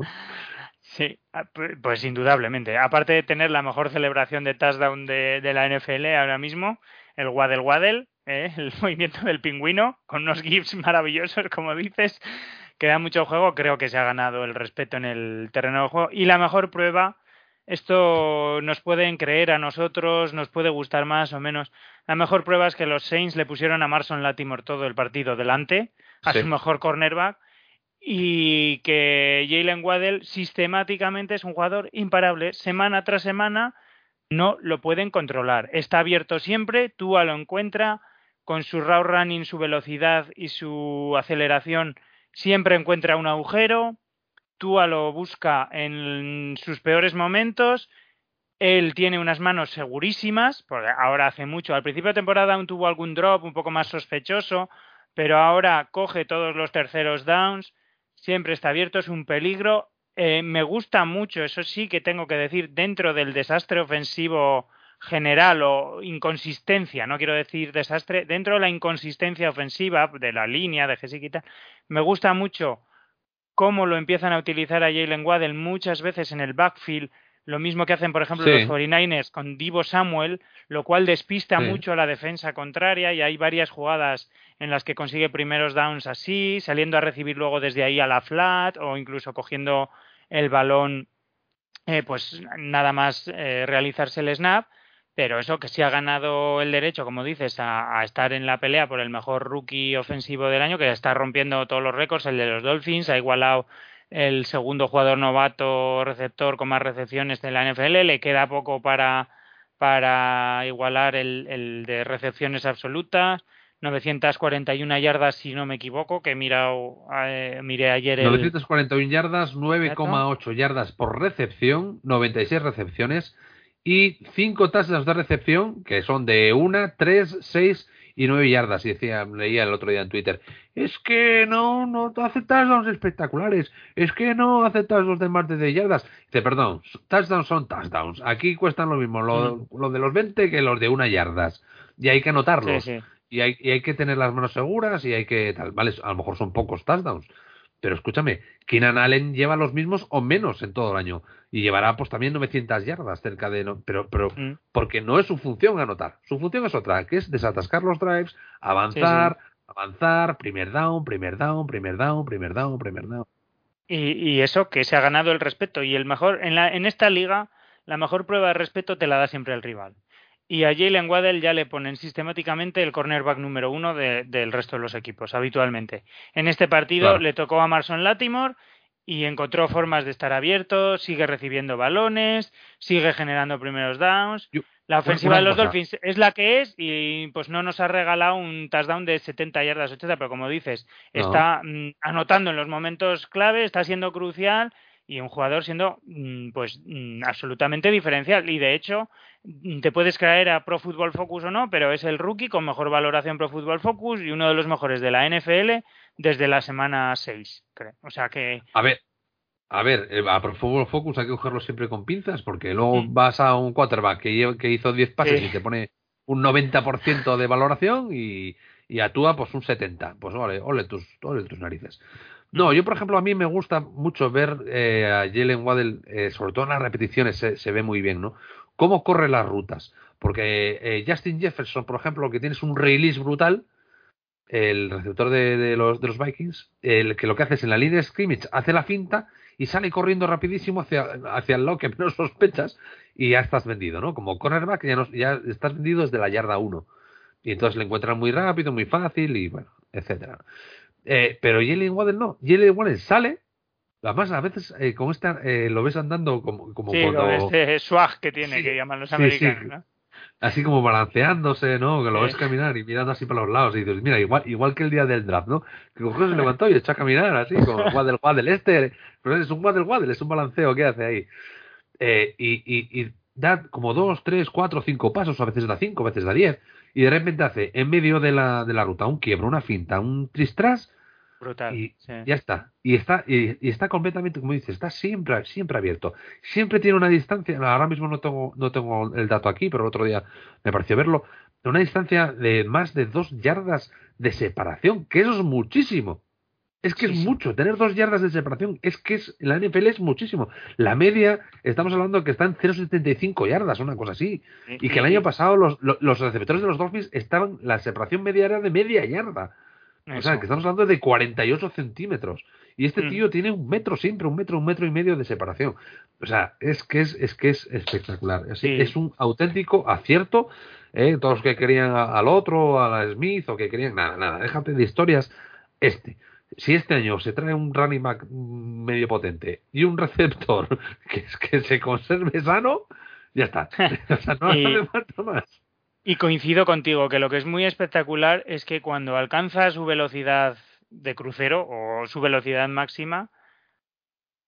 Sí, ah, pu- pues indudablemente. Aparte de tener la mejor celebración de touchdown de, de la NFL ahora mismo, el Waddle Waddle, ¿eh? (laughs) el movimiento del pingüino, con unos gifs maravillosos, como dices, que da mucho juego, creo que se ha ganado el respeto en el terreno de juego. Y la mejor prueba, esto nos pueden creer a nosotros, nos puede gustar más o menos. La mejor prueba es que los Saints le pusieron a Marson Latimore todo el partido delante, a Sí. su mejor cornerback, y que Jalen Waddell sistemáticamente es un jugador imparable. Semana tras semana no lo pueden controlar. Está abierto siempre, Tua lo encuentra, con su raw running, su velocidad y su aceleración, siempre encuentra un agujero. Tua lo busca en sus peores momentos. Él tiene unas manos segurísimas, porque ahora hace mucho. Al principio de temporada aún tuvo algún drop un poco más sospechoso, pero ahora coge todos los terceros downs, siempre está abierto, es un peligro. Eh, me gusta mucho, eso sí que tengo que decir, dentro del desastre ofensivo general o inconsistencia, no quiero decir desastre, dentro de la inconsistencia ofensiva de la línea de tal, me gusta mucho cómo lo empiezan a utilizar a Jalen Waddell muchas veces en el backfield, lo mismo que hacen, por ejemplo, Sí. los 49ers con Divo Samuel, lo cual despista Sí. mucho a la defensa contraria y hay varias jugadas en las que consigue primeros downs así, saliendo a recibir luego desde ahí a la flat o incluso cogiendo el balón, eh, pues nada más eh, realizarse el snap. Pero eso que sí ha ganado el derecho, como dices, a, a estar en la pelea por el mejor rookie ofensivo del año, que está rompiendo todos los récords, el de los Dolphins, ha igualado el segundo jugador novato receptor con más recepciones de la NFL, le queda poco para, para igualar el, el de recepciones absolutas, 941 yardas, si no me equivoco, que he mirado, eh, miré ayer el... 941 yardas, 9,8 yardas por recepción, 96 recepciones y 5 tasas de recepción que son de 1, 3, 6 y 9 yardas. Y decía, leía el otro día en Twitter, es que no, no hace touchdowns espectaculares, es que no hace touchdowns de más de 10 yardas. Dice, perdón, touchdowns son touchdowns. Aquí cuestan lo mismo, lo, lo de los 20 que los de 1 yardas. Y hay que anotarlos. Sí, sí. Y hay, y hay que tener las manos seguras y hay que tal. Vale, a lo mejor son pocos touchdowns. Pero escúchame, Keenan Allen lleva los mismos o menos en todo el año. Y llevará pues también 900 yardas cerca de... No, pero pero Mm. porque no es su función anotar. Su función es otra, que es desatascar los drives, avanzar, avanzar, primer down, primer down, primer down, primer down, primer down. Y, y eso que se ha ganado el respeto. Y el mejor, en, la, en esta liga, la mejor prueba de respeto te la da siempre el rival. Y a Jalen Waddell ya le ponen sistemáticamente el cornerback número uno de- del resto de los equipos, habitualmente. En este partido Claro. le tocó a Marson Latimore y encontró formas de estar abierto, sigue recibiendo balones, sigue generando primeros downs. Yo- La ofensiva de los cosa. Dolphins es la que es y pues no nos ha regalado un touchdown de 70 yardas, 80, pero como dices, No. está mm, anotando en los momentos clave, está siendo crucial y un jugador siendo mm, pues mm, absolutamente diferencial y de hecho te puedes creer a Pro Football Focus o no, pero es el rookie con mejor valoración Pro Football Focus y uno de los mejores de la NFL desde la semana 6, creo. O sea que A ver, a ver, eh, a Pro Football Focus hay que cogerlo siempre con pinzas porque luego Mm. vas a un quarterback que, hizo 10 pases y te pone un 90% de valoración y, y actúa pues un 70. Pues ole, ole tus, ole tus narices. No, yo por ejemplo a mí me gusta mucho ver eh, a Jalen Waddell, eh, sobre todo en las repeticiones se, se ve muy bien, ¿no? Cómo corre las rutas. Porque eh, Justin Jefferson, por ejemplo, que tienes un release brutal, el receptor de, los Vikings, el que lo que hace es en la línea de scrimmage, hace la finta y sale corriendo rapidísimo hacia, hacia el lado que (laughs) menos sospechas y ya estás vendido, ¿no? Como cornerback ya, no- ya estás vendido desde la yarda 1. Y entonces le encuentran muy rápido, muy fácil y bueno, etcétera. Eh, pero Jalen Waddell no. Jalen Waddell sale, además a veces eh, con esta eh, lo ves andando como, como sí, cuando... este swag que tiene, Sí, que llaman los sí, americanos. ¿no? así como balanceándose, ¿no? Que lo ves caminar y mirando así para los lados y dices, mira, igual, igual que el día del draft, ¿no? Que cogió, se levantó y echó a caminar así, como Waddle (laughs) Waddle. Este, pero es un Waddle Waddle, es un balanceo que hace ahí. Eh, y, y, y da como dos, tres, cuatro, cinco pasos, a veces da cinco, a veces da diez, y de repente hace en medio de la, de la ruta un quiebro, una finta, un tristras Brutal. y sí. ya está. Y está, y, y está completamente, como dices, está siempre, siempre abierto. Siempre tiene una distancia, ahora mismo no tengo, no tengo el dato aquí, pero el otro día me pareció verlo, una distancia de más de dos yardas de separación, que eso es muchísimo. Es que Sí, es sí. mucho, tener dos yardas de separación, es que es, la NFL es muchísimo. La media, estamos hablando que está en 0,75 yardas, una cosa así. Y que el año pasado los, los, los receptores de los Dolphins estaban, la separación media era de media yarda. O sea, que estamos hablando de 48 centímetros. Y este Mm. tío tiene un metro siempre, un metro, un metro y medio de separación. O sea, es que es, es que es espectacular. Es, Sí. es un auténtico acierto. ¿eh? Todos los que querían a- al otro, a la Smith, o que querían. Nada, nada, déjate de historias. Este. Si este año se trae un running back medio potente y un receptor (laughs) que, que se conserve sano, ya está. (laughs) O sea, no hace (laughs) falta más. Y coincido contigo que lo que es muy espectacular es que cuando alcanza su velocidad de crucero o su velocidad máxima,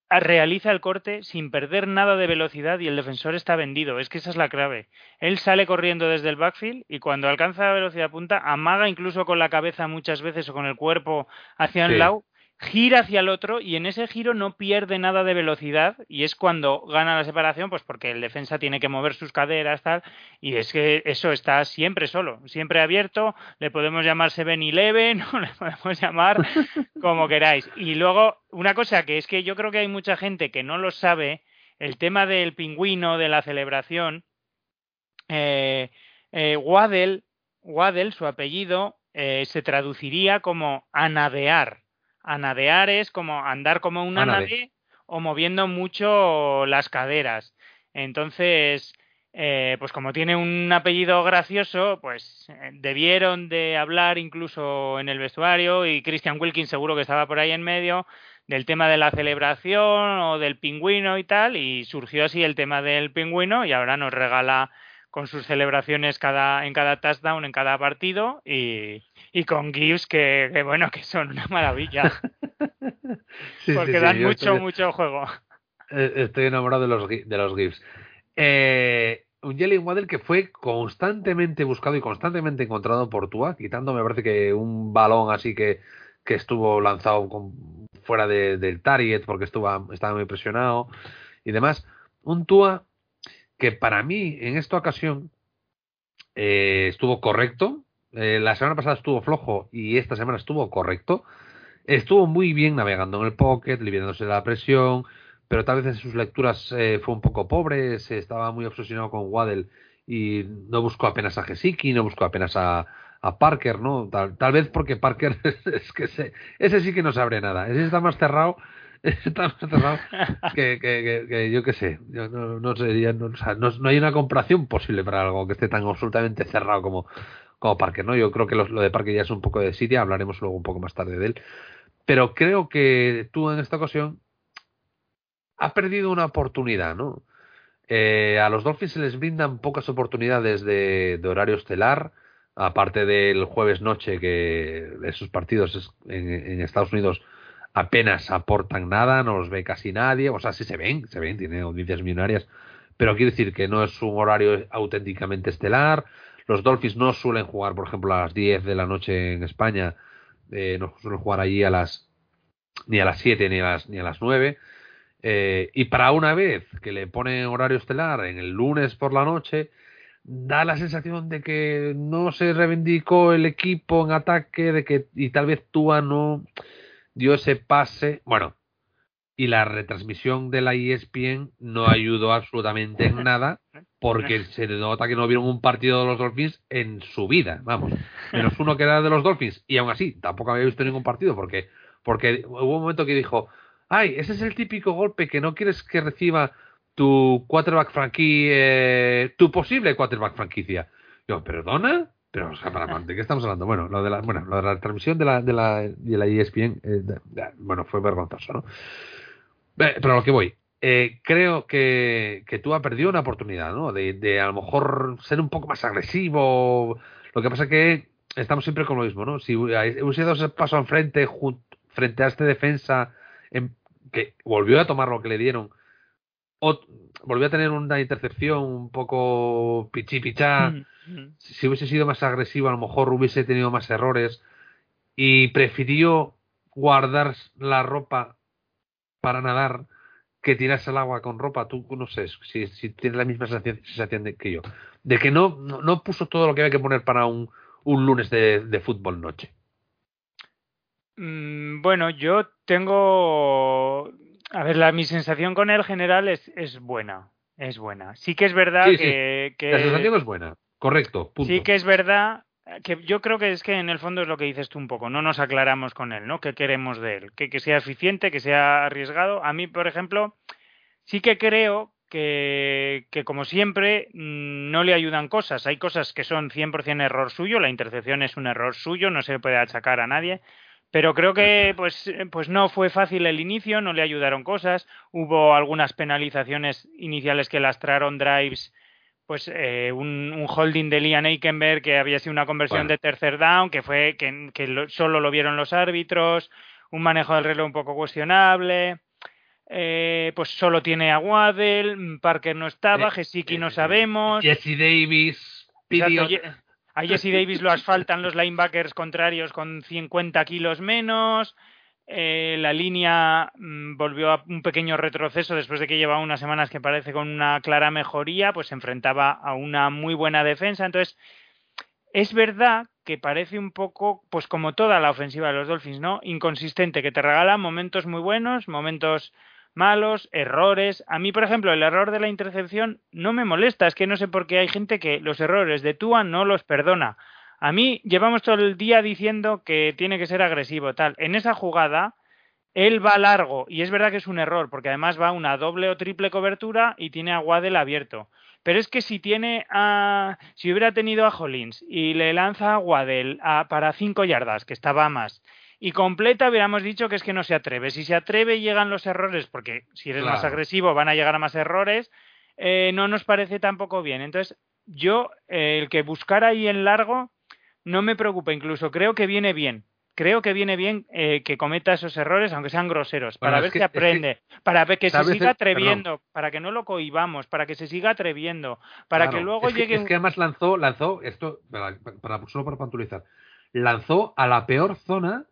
realiza el corte sin perder nada de velocidad y el defensor está vendido. Es que esa es la clave. Él sale corriendo desde el backfield y cuando alcanza la velocidad punta, amaga incluso con la cabeza muchas veces o con el cuerpo hacia un Sí. lado, gira hacia el otro y en ese giro no pierde nada de velocidad y es cuando gana la separación, pues porque el defensa tiene que mover sus caderas, tal, y es que eso está siempre solo, siempre abierto, le podemos llamar 7-Eleven (laughs) o le podemos llamar como queráis. Y luego, una cosa que es que yo creo que hay mucha gente que no lo sabe, el tema del pingüino, de la celebración, eh, eh, Waddell, su apellido, eh, se traduciría como anadear. Anadear es como andar como un Anade. anade o moviendo mucho las caderas. Entonces, eh, pues como tiene un apellido gracioso, pues eh, debieron de hablar incluso en el vestuario y Christian Wilkins seguro que estaba por ahí en medio del tema de la celebración o del pingüino y tal, y surgió así el tema del pingüino y ahora nos regala con sus celebraciones cada, en cada touchdown, en cada partido, y, y con GIFs que, que, bueno, que son una maravilla, (laughs) Sí, porque sí, dan mucho, estoy- mucho juego. (laughs) Eh, Estoy enamorado de los, de los GIFs. Eh, un Jalen Waddell que fue constantemente buscado y constantemente encontrado por Tua, quitando, me parece que un balón así que, que estuvo lanzado con- fuera de- del target porque estuvo, estaba muy presionado y demás. Un Tua que para mí en esta ocasión eh, estuvo correcto. Eh, la semana pasada estuvo flojo y esta semana estuvo correcto. Estuvo muy bien navegando en el pocket, liberándose de la presión, pero tal vez en sus lecturas eh, fue un poco pobre, se estaba muy obsesionado con Waddell y no buscó apenas a Gesicki, no buscó apenas a, a Parker, ¿no? Tal, vez porque Parker (laughs) es que se- ese sí que no sabe nada, ese está más cerrado, (laughs) que, que, que- yo qué sé, yo no, no sería, no, no, no hay una comparación posible para algo que esté tan absolutamente cerrado como, como Parker, ¿no? Yo creo que lo, de Parker ya es un poco de Siria, hablaremos luego un poco más tarde de él. Pero creo que tú en esta ocasión has perdido una oportunidad, ¿no? Eh, a los Dolphins se les brindan pocas oportunidades de, de horario estelar, aparte del jueves noche, que esos partidos en, en Estados Unidos apenas aportan nada, no los ve casi nadie, o sea, sí se ven, se ven, tienen audiencias millonarias, pero quiero decir que no es un horario auténticamente estelar. Los Dolphins no suelen jugar, por ejemplo, a las 10 de la noche en España, eh, no suelen jugar allí a las ni a las 7 ni a las ni a las 9. Eh, y para una vez que le ponen horario estelar en el lunes por la noche, da la sensación de que no se reivindicó el equipo en ataque, de que y tal vez Tua no dio ese pase. Bueno, y la retransmisión de la ESPN no ayudó absolutamente en nada porque (laughs) se nota que no vieron un partido de los Dolphins en su vida, vamos, menos uno que era de los Dolphins y aún así tampoco había visto ningún partido porque porque hubo un momento que dijo, ay, ese es el típico golpe que no quieres que reciba tu quarterback franquicia, eh, tu posible quarterback franquicia. Yo, perdona, pero o sea, ¿para, ¿de qué estamos hablando? Bueno, lo de la, bueno, lo de la transmisión de la, de la, de la ESPN, eh, de- de- bueno, fue vergonzoso, ¿no? Eh, Pero a lo que voy, eh, creo que, que tú has perdido una oportunidad, ¿no? De, de a lo mejor ser un poco más agresivo. Lo que pasa que estamos siempre con lo mismo, ¿no? Si hubiese dado ese paso enfrente frente a este defensa en- que volvió a tomar lo que le dieron, volvió a tener una intercepción un poco pichi pichá, Mm, mm. si si hubiese sido más agresivo, a lo mejor hubiese tenido más errores y prefirió guardar la ropa para nadar que tirarse al agua con ropa. Tú no sé si, si tienes la misma sensación, sensación de que yo. De que no, no, no puso todo lo que había que poner para un, un lunes de, de fútbol noche. Mm, Bueno, yo tengo. A ver, la, mi sensación con él general es, es buena. Es buena. Sí que es verdad Sí, sí. que, que- La sensación es buena. Correcto. Punto. Sí que es verdad que yo creo que es que en el fondo es lo que dices tú un poco, no nos aclaramos con él, ¿no? ¿Qué queremos de él? Que, que sea eficiente, que sea arriesgado. A mí, por ejemplo, sí que creo que, que como siempre, mm, no le ayudan cosas. Hay cosas que son 100% error suyo, la intercepción es un error suyo, no se puede achacar a nadie. Pero creo que pues, eh, pues no fue fácil el inicio, no le ayudaron cosas. Hubo algunas penalizaciones iniciales que lastraron drives pues eh, un, un holding de Liam Eikenberg que había sido una conversión Bueno. de tercer down, que fue que, que lo- solo lo vieron los árbitros, un manejo del reloj un poco cuestionable, eh, pues solo tiene a Waddell, Parker no estaba, Eh, Gesicki eh, no sabemos, Jesse Davis. Pidió- a Jesse Davis lo asfaltan los linebackers contrarios con 50 kilos menos. eh, la línea mm, volvió a un pequeño retroceso después de que llevaba unas semanas que parece con una clara mejoría, pues se enfrentaba a una muy buena defensa. Entonces, es verdad que parece un poco, pues como toda la ofensiva de los Dolphins, ¿no? Inconsistente, que te regala momentos muy buenos, momentos malos, errores. A mí, por ejemplo, el error de la intercepción no me molesta, es que no sé por qué hay gente que los errores de Tua no los perdona. A mí llevamos todo el día diciendo que tiene que ser agresivo, tal. En esa jugada, él va largo, y es verdad que es un error, porque además va una doble o triple cobertura y tiene a Waddell abierto. Pero es que si tiene a. Si hubiera tenido a Hollins y le lanza a Waddell a- para 5 yardas, que estaba más, y completa, hubiéramos dicho que es que no se atreve. Si se atreve, llegan los errores, porque si eres más agresivo van a llegar a más errores. eh, no nos parece tampoco bien. Entonces, yo eh, el que buscar ahí en largo no me preocupa, incluso creo que viene bien. Creo que viene bien eh, que cometa esos errores, aunque sean groseros, para ver que- es que, aprende, para ver que se ¿sabes siga perdón. atreviendo, para que no lo cohibamos, para que se siga atreviendo, para Claro, que luego es llegue es que además lanzó, lanzó, esto, para, para- solo para puntualizar, lanzó a la peor zona.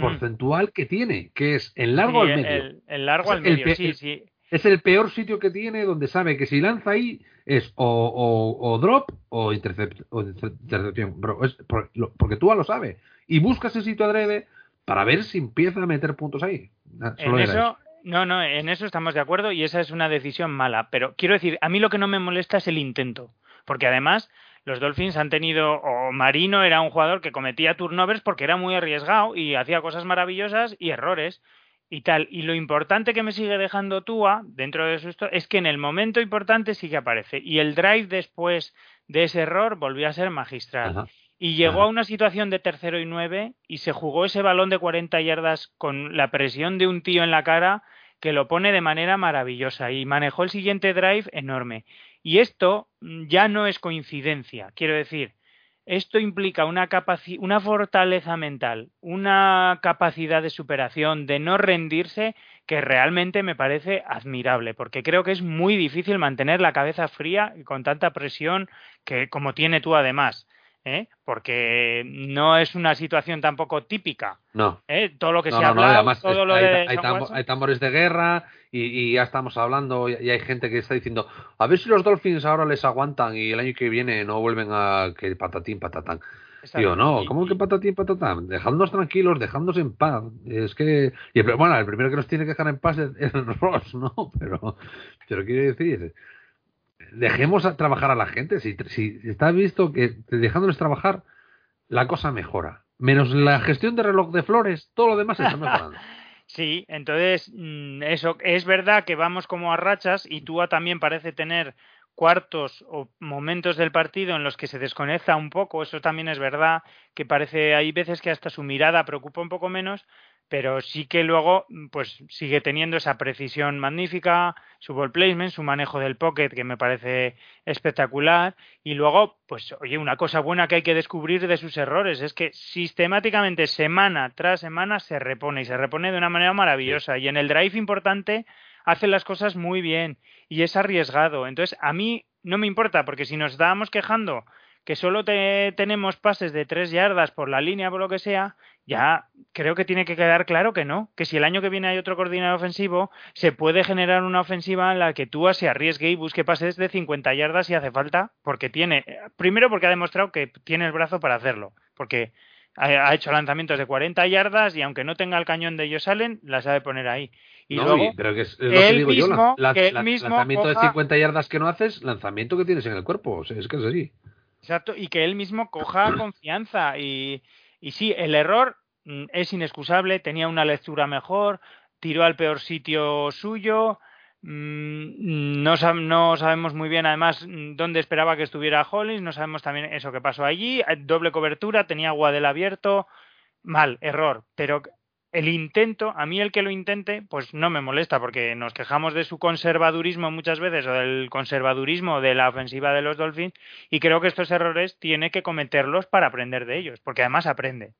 Porcentual que tiene, que es en largo Sí, al medio. El, el largo O sea, al medio, pe- sí, el- sí. Es el peor sitio que tiene donde sabe que si lanza ahí es o, o- o drop o, intercep- o inter- intercepción. Bro, es por- lo- porque tú lo sabe. Y busca ese sitio adrede para ver si empieza a meter puntos ahí. Ah, En eso, no, no, en eso estamos de acuerdo y esa es una decisión mala. Pero quiero decir, a mí lo que no me molesta es el intento. Porque además, los Dolphins han tenido, o Marino era un jugador que cometía turnovers porque era muy arriesgado y hacía cosas maravillosas y errores y tal. Y lo importante que me sigue dejando Tua dentro de su es que en el momento importante sí que aparece. Y el drive después de ese error volvió a ser magistral. Ajá. Y llegó Ajá. a una situación de tercero y nueve y se jugó ese balón de 40 yardas con la presión de un tío en la cara que lo pone de manera maravillosa y manejó el siguiente drive enorme. Y esto mm, ya no es coincidencia, quiero decir, esto implica una, una fortaleza mental, una capacidad de superación, de no rendirse, que realmente me parece admirable, porque creo que es muy difícil mantener la cabeza fría y con tanta presión que como tiene tú además. ¿Eh? Porque no es una situación tampoco típica. No. ¿eh? Todo lo que No, se ha no, no, hablado, además todo es- lo hay, de tambores de guerra y, y ya estamos hablando y, hay gente que está diciendo a ver si los Dolphins ahora les aguantan y el año que viene no vuelven a que patatín patatán. Digo, no, ¿cómo que patatín patatán? Dejadnos tranquilos, dejadnos en paz. Es que, y el, bueno, el primero que nos tiene que dejar en paz es, es Ross, ¿no? (laughs) Pero, pero quiero decir, dejemos a trabajar a la gente. Si, si está visto que dejándoles trabajar, la cosa mejora. Menos la gestión de reloj de flores, todo lo demás está mejorando. (laughs) Sí, entonces mm, eso es verdad que vamos como a rachas y Tua también parece tener cuartos o momentos del partido en los que se desconecta un poco, eso también es verdad, que parece hay veces que hasta su mirada preocupa un poco menos, pero sí que luego mm, pues sigue teniendo esa precisión magnífica, su ball placement, su manejo del pocket que me parece espectacular. Y luego pues oye, una cosa buena que hay que descubrir de sus errores es que sistemáticamente semana tras semana se repone y se repone de una manera maravillosa. Y en el drive importante hace las cosas muy bien y es arriesgado. Entonces, a mí no me importa porque si nos estábamos quejando que solo te- tenemos pases de tres yardas por la línea, por lo que sea, ya creo que tiene que quedar claro que no, que si el año que viene hay otro coordinador ofensivo, se puede generar una ofensiva en la que Tua se arriesgue y busque pases de 50 yardas si hace falta, porque tiene, primero porque ha demostrado que tiene el brazo para hacerlo, porque ha, hecho lanzamientos de 40 yardas y aunque no tenga el cañón de ellos salen, la sabe poner ahí. Y No, luego, pero que es, es lo que digo yo, mismo- la- que la- mismo lanzamiento de coja- 50 yardas que no haces, lanzamiento que tienes en el cuerpo. O sea, es que es así. Exacto, y que él mismo coja (clears throat) confianza. Y, y sí, el error mm, es inexcusable, tenía una lectura mejor, tiró al peor sitio suyo. mm, No, no sabemos muy bien, además, mm, dónde esperaba que estuviera Hollins. No sabemos también eso que pasó allí. eh, Doble cobertura, tenía Guadel abierto. Mal, error. Pero el intento, a mí el que lo intente, pues no me molesta, porque nos quejamos de su conservadurismo muchas veces, o del conservadurismo de la ofensiva de los Dolphins, y creo que estos errores tiene que cometerlos para aprender de ellos, porque además aprende.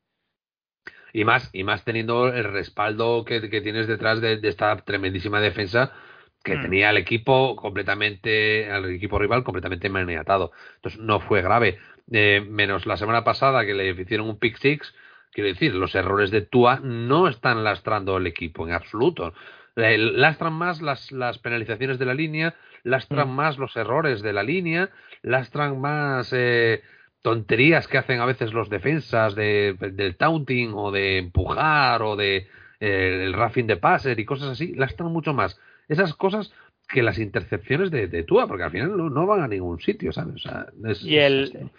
Y más, y más teniendo el respaldo que, que tienes detrás de, de esta tremendísima defensa que Mm. tenía al equipo completamente, al equipo rival completamente maniatado. Entonces no fue grave. Eh, menos la semana pasada que le hicieron un pick six, quiero decir, los errores de Tua no están lastrando el equipo en absoluto. Eh, lastran más las, las penalizaciones de la línea, lastran Mm. más los errores de la línea, lastran más eh, tonterías que hacen a veces los defensas de, del taunting o de empujar o de eh, el roughing de passer y cosas así, lastran mucho más esas cosas que las intercepciones de, de Tua, porque al final no, no van a ningún sitio, ¿sabes? O sea, es- Y el,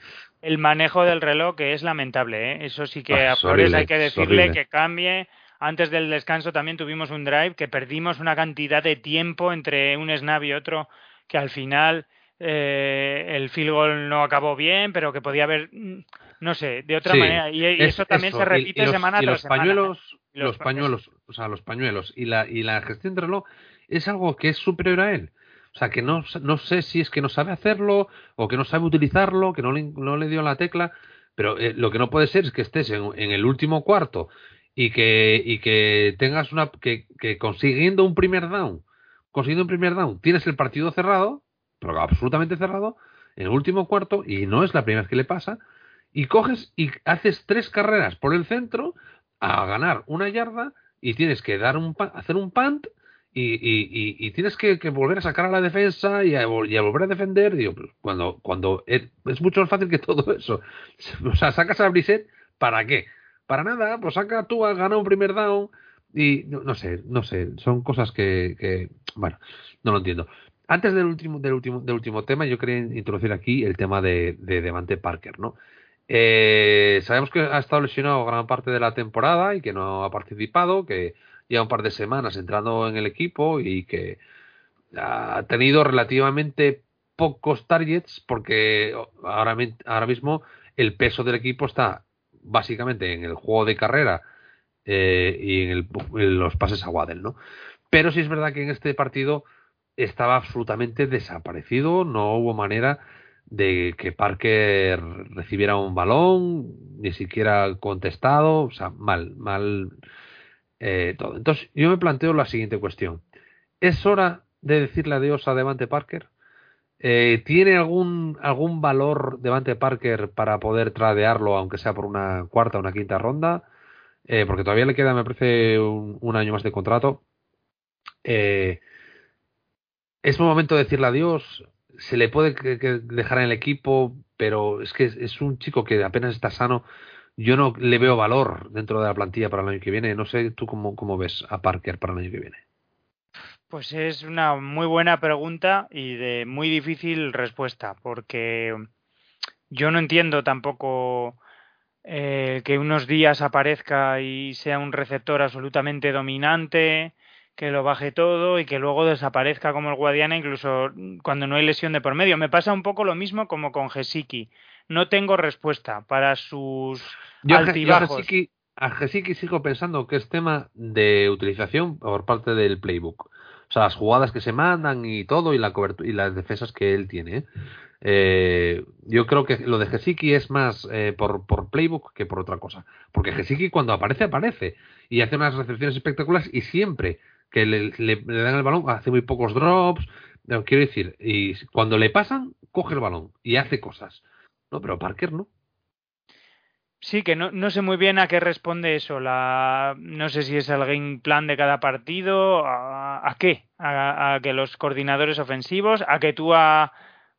el manejo del reloj que es lamentable, ¿eh? eso sí que Ah, a es Flores horrible, hay que decirle que cambie. Antes del descanso también tuvimos un drive que perdimos una cantidad de tiempo entre un snap y otro que al final eh, el field goal no acabó bien, pero que podía haber, mm, no sé, de otra Sí, manera. Y, y es eso también eso, se repite y los, semana y tras los semana. pañuelos, Y los los pa- pañuelos, o sea, los pañuelos y la, y la gestión de reloj es algo que es superior a él. O sea, que no, no sé si es que no sabe hacerlo o que no sabe utilizarlo, que no le, no le dio la tecla, pero eh, lo que no puede ser es que estés en, el último cuarto y que, y que tengas una. Que, que consiguiendo un primer down, consiguiendo un primer down, tienes el partido cerrado, pero absolutamente cerrado, en el último cuarto, y no es la primera vez que le pasa, y coges y haces tres carreras por el centro a ganar una yarda y tienes que dar un hacer un punt y, y, y, tienes que, volver a sacar a la defensa y a, volver a defender. Digo, cuando, cuando es, mucho más fácil que todo eso. (laughs) O sea, sacas a Brissett, ¿para qué? Para nada, pues saca tú a ganar un primer down y no, sé, no sé, son cosas que, que, bueno, no lo entiendo. Antes del último, del último, del último tema, yo quería introducir aquí el tema de, de Devante Parker, ¿no? Eh, sabemos que ha estado lesionado gran parte de la temporada y que no ha participado, que lleva un par de semanas entrando en el equipo y que ha tenido relativamente pocos targets porque ahora, mi- ahora mismo el peso del equipo está básicamente en el juego de carrera eh, y en, el- los pases a Waddle, ¿no? Pero sí es verdad que en este partido estaba absolutamente desaparecido, no hubo manera de que Parker recibiera un balón, ni siquiera contestado, o sea, mal, mal eh, todo. Entonces, yo me planteo la siguiente cuestión. ¿Es hora de decirle adiós a Devante Parker? Eh, ¿Tiene algún, algún valor Devante Parker para poder tradearlo, aunque sea por una cuarta o una quinta ronda? Eh, porque todavía le queda, me parece, un, año más de contrato. Eh, es momento de decirle adiós. Se le puede dejar en el equipo, pero es que es un chico que apenas está sano. Yo no le veo valor dentro de la plantilla para el año que viene. No sé tú cómo, ves a Parker para el año que viene. Pues es una muy buena pregunta y de muy difícil respuesta, porque yo no entiendo tampoco eh, que unos días aparezca y sea un receptor absolutamente dominante, que lo baje todo y que luego desaparezca como el Guadiana, incluso cuando no hay lesión de por medio. Me pasa un poco lo mismo como con Gesicki. No tengo respuesta para sus Yo, a Je- yo a altibajos. Gesicki, a Gesicki sigo pensando que es tema de utilización por parte del playbook. O sea, las jugadas que se mandan y todo y, la cobertu- y las defensas que él tiene. ¿eh? Yo creo que lo de Gesicki es más eh, por, por playbook que por otra cosa. Porque Gesicki cuando aparece, aparece. Y hace unas recepciones espectaculares y siempre que le, le- le dan el balón hace muy pocos drops. Quiero decir, y cuando le pasan, coge el balón y hace cosas. No, pero Parker no. Sí, que no, no sé muy bien a qué responde eso. La, no sé si es el plan de cada partido. ¿A, a qué? A, a que los coordinadores ofensivos, a que tú a,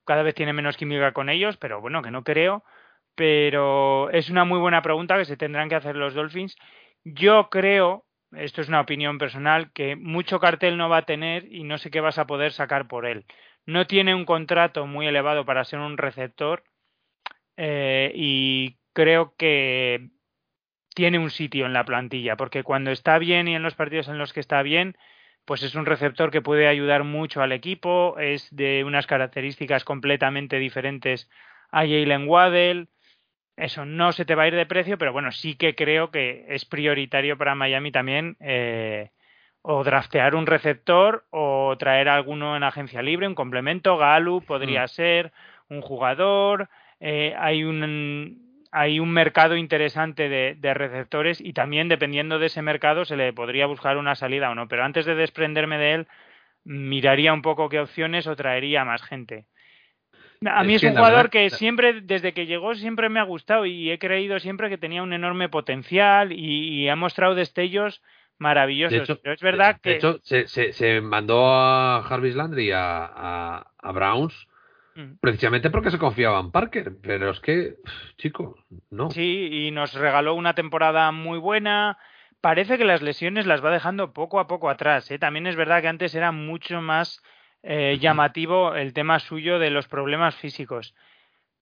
cada vez tiene menos química con ellos, pero bueno, que no creo. Pero es una muy buena pregunta que se tendrán que hacer los Dolphins. Yo creo, esto es una opinión personal, que mucho cartel no va a tener y no sé qué vas a poder sacar por él. No tiene un contrato muy elevado para ser un receptor eh, y creo que tiene un sitio en la plantilla, porque cuando está bien y en los partidos en los que está bien, pues es un receptor que puede ayudar mucho al equipo, es de unas características completamente diferentes a Jalen Waddell. Eso no se te va a ir de precio, pero bueno, sí que creo que es prioritario para Miami también eh, o draftear un receptor o traer a alguno en agencia libre, un complemento. Galu podría Mm. ser un jugador. Eh, hay un hay un mercado interesante de, de receptores y también dependiendo de ese mercado se le podría buscar una salida o no. Pero antes de desprenderme de él, miraría un poco qué opciones o traería más gente. A mí Es un jugador verdad- que siempre, desde que llegó, siempre me ha gustado y he creído siempre que tenía un enorme potencial y, y ha mostrado destellos maravillosos. De hecho, Pero es verdad de que hecho, se, se, se mandó a Jarvis Landry a, a, a Browns. Precisamente porque se confiaba en Parker. Pero es que, chico, no. Sí, y nos regaló una temporada muy buena. Parece que las lesiones las va dejando poco a poco atrás. ¿eh? También es verdad que antes era mucho más eh, llamativo el tema suyo de los problemas físicos.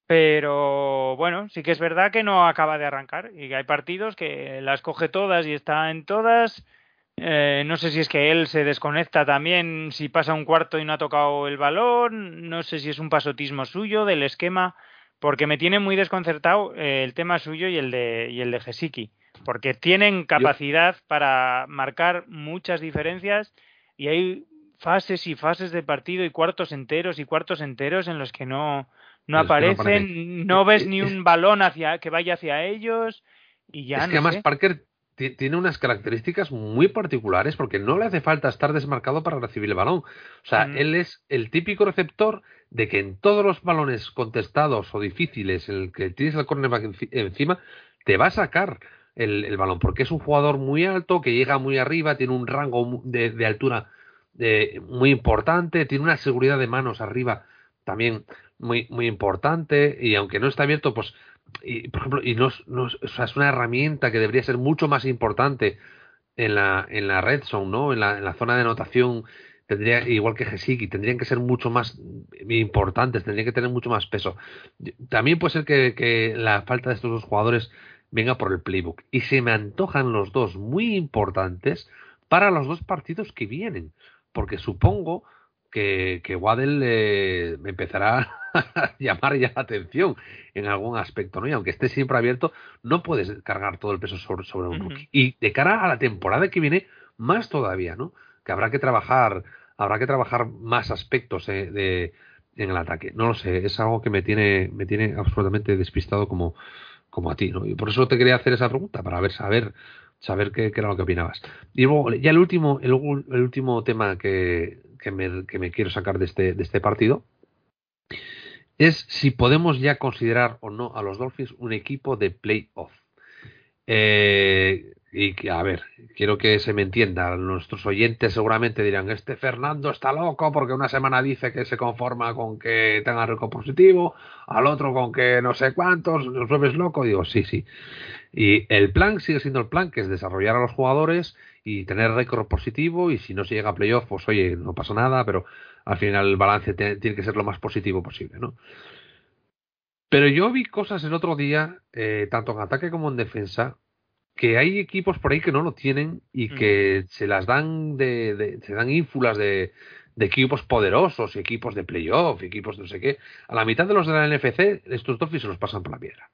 Pero bueno, sí que es verdad que no acaba de arrancar y que hay partidos que las coge todas y está en todas. Eh, no sé si es que él se desconecta también si pasa un cuarto y no ha tocado el balón. No sé si es un pasotismo suyo del esquema porque me tiene muy desconcertado eh, el tema suyo y el de y el de Gesicki, porque tienen capacidad para marcar muchas diferencias y hay fases y fases de partido y cuartos enteros y cuartos enteros en los que no, no Es que no aparecen, no ves Es- ni un balón hacia que vaya hacia ellos y ya es no que además sé. Parker tiene unas características muy particulares porque no le hace falta estar desmarcado para recibir el balón. O sea, Mm. él es el típico receptor de que en todos los balones contestados o difíciles en el que tienes el cornerback enci- encima, te va a sacar el, el balón porque es un jugador muy alto que llega muy arriba, tiene un rango de altura eh, muy importante, tiene una seguridad de manos arriba también muy, muy importante y aunque no está abierto, pues y, por ejemplo, y no, es- una herramienta que debería ser mucho más importante en la, en la red zone, ¿no? En la, en la zona de anotación, tendría, igual que Gesicki, tendrían que ser mucho más importantes, tendrían que tener mucho más peso. También puede ser que, que la falta de estos dos jugadores venga por el playbook. Y se me antojan los dos muy importantes para los dos partidos que vienen. Porque supongo que, que Waddell eh, empezará a (laughs) llamar ya la atención en algún aspecto, ¿no? Y aunque esté siempre abierto, no puedes cargar todo el peso sobre, sobre un rookie. Y de cara a la temporada que viene, más todavía, ¿no? Que habrá que trabajar, habrá que trabajar más aspectos eh, de, en el ataque. No lo sé, es algo que me tiene, me tiene absolutamente despistado como, como a ti, ¿no? Y por eso te quería hacer esa pregunta, para ver, saber, saber qué, era lo que opinabas. Y luego, ya el último, el, último tema que, que, me, que me quiero sacar de este, de este partido es si podemos ya considerar o no a los Dolphins un equipo de playoff. Eh, y a ver, quiero que se me entienda. Nuestros oyentes seguramente dirán: Este Fernando está loco porque una semana dice que se conforma con que tenga récord positivo, al otro con que no sé cuántos, los vuelves loco. Digo: Sí, sí. Y el plan sigue siendo el plan, que es desarrollar a los jugadores y tener récord positivo. Y si no se llega a playoff, pues oye, no pasa nada, pero al final el balance te- tiene que ser lo más positivo posible, ¿no? Pero yo vi cosas el otro día, eh, tanto en ataque como en defensa, que hay equipos por ahí que no lo tienen y que se las dan de, de- se dan ínfulas de, de equipos poderosos equipos de playoff, equipos de no sé qué. A la mitad de los de la NFC, estos Dolphins se los pasan por la piedra.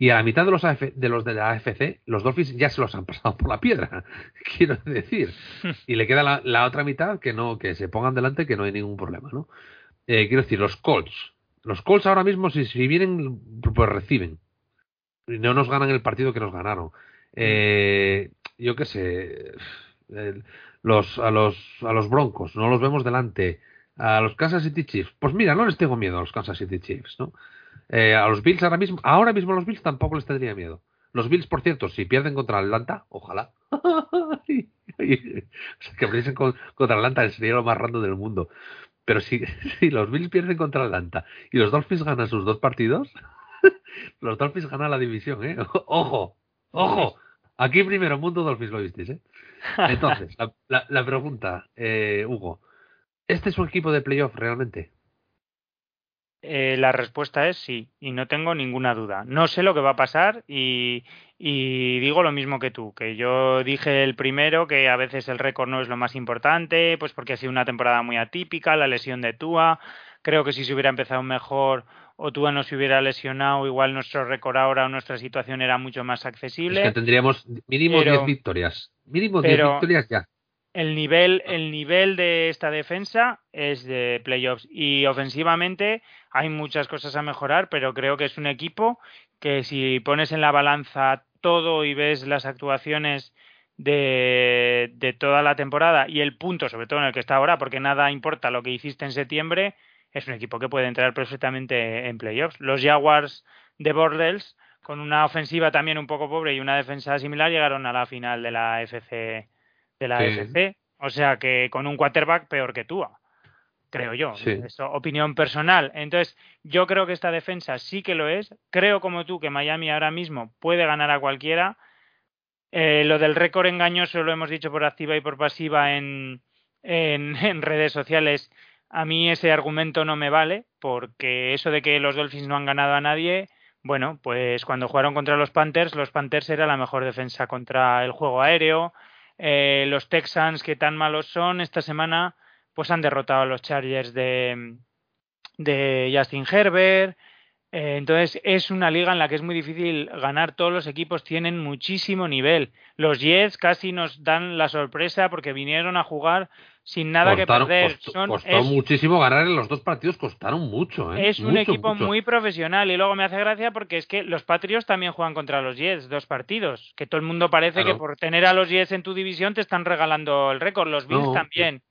Y a la mitad de los, AF de los de la AFC, los Dolphins ya se los han pasado por la piedra, (laughs) quiero decir. Y le queda la, otra mitad que no, que se pongan delante que no hay ningún problema, ¿no? Eh, quiero decir, los Colts. Los Colts ahora mismo, si, vienen, pues reciben. No nos ganan el partido que nos ganaron. Eh, yo qué sé. los, a, los, a los Broncos, no los vemos delante. A los Kansas City Chiefs, pues mira, no les tengo miedo a los Kansas City Chiefs, ¿no? Eh, a los Bills ahora mismo, ahora mismo a los Bills tampoco les tendría miedo. Los Bills, por cierto, si pierden contra Atlanta, ojalá. (laughs) o sea, que perdiesen con- contra Atlanta sería lo más random del mundo. Pero si, (laughs) si los Bills pierden contra Atlanta y los Dolphins ganan sus dos partidos, (laughs) los Dolphins ganan la división, ¿eh? Ojo, ojo. Aquí primero, Mundo Dolphins lo visteis, ¿eh? Entonces, la pregunta, eh, Hugo, ¿este es un equipo de playoff realmente? Eh, la respuesta es sí, y no tengo ninguna duda. No sé lo que va a pasar y, y digo lo mismo que tú, que yo dije el primero que a veces el récord no es lo más importante, pues porque ha sido una temporada muy atípica, la lesión de Tua. Creo que si se hubiera empezado mejor o Tua no se hubiera lesionado, igual nuestro récord ahora o nuestra situación era mucho más Es accesible. que tendríamos mínimo Pero- 10 victorias. Mínimo 10 pero- victorias ya. El nivel, el nivel de esta defensa es de playoffs y ofensivamente hay muchas cosas a mejorar, pero creo que es un equipo que si pones en la balanza todo y ves las actuaciones de, de toda la temporada y el punto, sobre todo en el que está ahora, porque nada importa lo que hiciste en septiembre, es un equipo que puede entrar perfectamente en playoffs. Los Jaguars de Bordells, con una ofensiva también un poco pobre y una defensa similar, llegaron a la final de la FC de la Sí. O sea que con un quarterback peor que tú, creo yo. Sí. Eso, opinión personal. Entonces, yo creo que esta defensa sí que lo es. Creo como tú que Miami ahora mismo puede ganar a cualquiera. Eh, lo del récord engañoso lo hemos dicho por activa y por pasiva en, en, (laughs) en redes sociales. A mí ese argumento no me vale, porque eso de que los Dolphins no han ganado a nadie, bueno, pues cuando jugaron contra los Panthers, los Panthers era la mejor defensa contra el juego aéreo. Eh, los Texans, que tan malos son, esta semana pues han derrotado a los Chargers de, de Justin Herbert. Eh, entonces es una liga en la que es muy difícil ganar. Todos los equipos tienen muchísimo nivel. Los Jets casi nos dan la sorpresa porque vinieron a jugar sin nada Costaron- que perder. costó, Son- costó es, muchísimo ganar en los dos partidos, costaron mucho. ¿eh? es un Mucho, equipo mucho. muy profesional y luego me hace gracia porque es que los Patriots también juegan contra los Jets dos partidos. Que todo el mundo parece Claro. que por tener a los Jets en tu división te están regalando el récord. Los Bills No, también.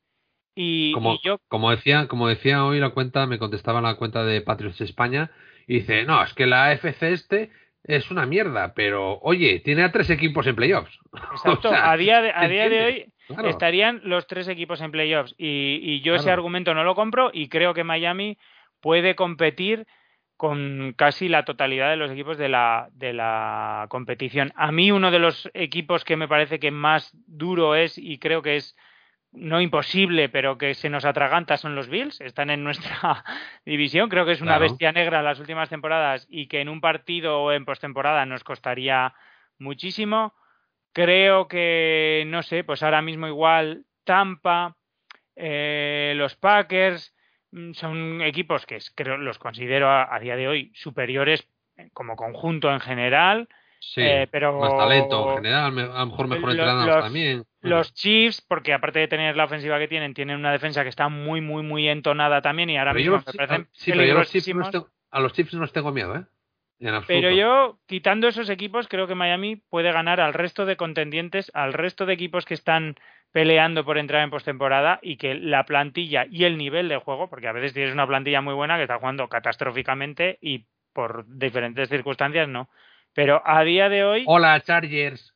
Y, Como, y yo como decía, como decía hoy la cuenta, me contestaba la cuenta de Patriots España y dice, no, es que la AFC este es una mierda, pero oye, tiene a tres equipos en playoffs. (laughs) Exacto, O sea, a día de, a ¿se día de hoy Claro. estarían los tres equipos en playoffs y, y yo ese argumento no lo compro y creo que Miami puede competir con casi la totalidad de los equipos de la, de la competición. A mí uno de los equipos que me parece que más duro es y creo que es no imposible, pero que se nos atraganta son los Bills, están en nuestra (laughs) división, creo que es una Claro. bestia negra las últimas temporadas y que en un partido o en postemporada nos costaría muchísimo. Creo que, no sé, pues ahora mismo igual Tampa, eh, los Packers, mm, son equipos que creo los considero a, a día de hoy superiores como conjunto en general. Sí, eh, pero más talento en general, a lo mejor mejor entrenados los- también. Los Chiefs, porque aparte de tener la ofensiva que tienen, tienen una defensa que está muy, muy, muy entonada también y ahora Pero mismo me parecen sí, pero yo a los Chiefs no peligrosísimos. les tengo- a los Chiefs no les tengo miedo, ¿eh? Pero yo, quitando esos equipos, creo que Miami puede ganar al resto de contendientes, al resto de equipos que están peleando por entrar en postemporada y que la plantilla y el nivel de juego, porque a veces tienes una plantilla muy buena que está jugando catastróficamente y por diferentes circunstancias no. Pero a día de hoy, Hola, Chargers.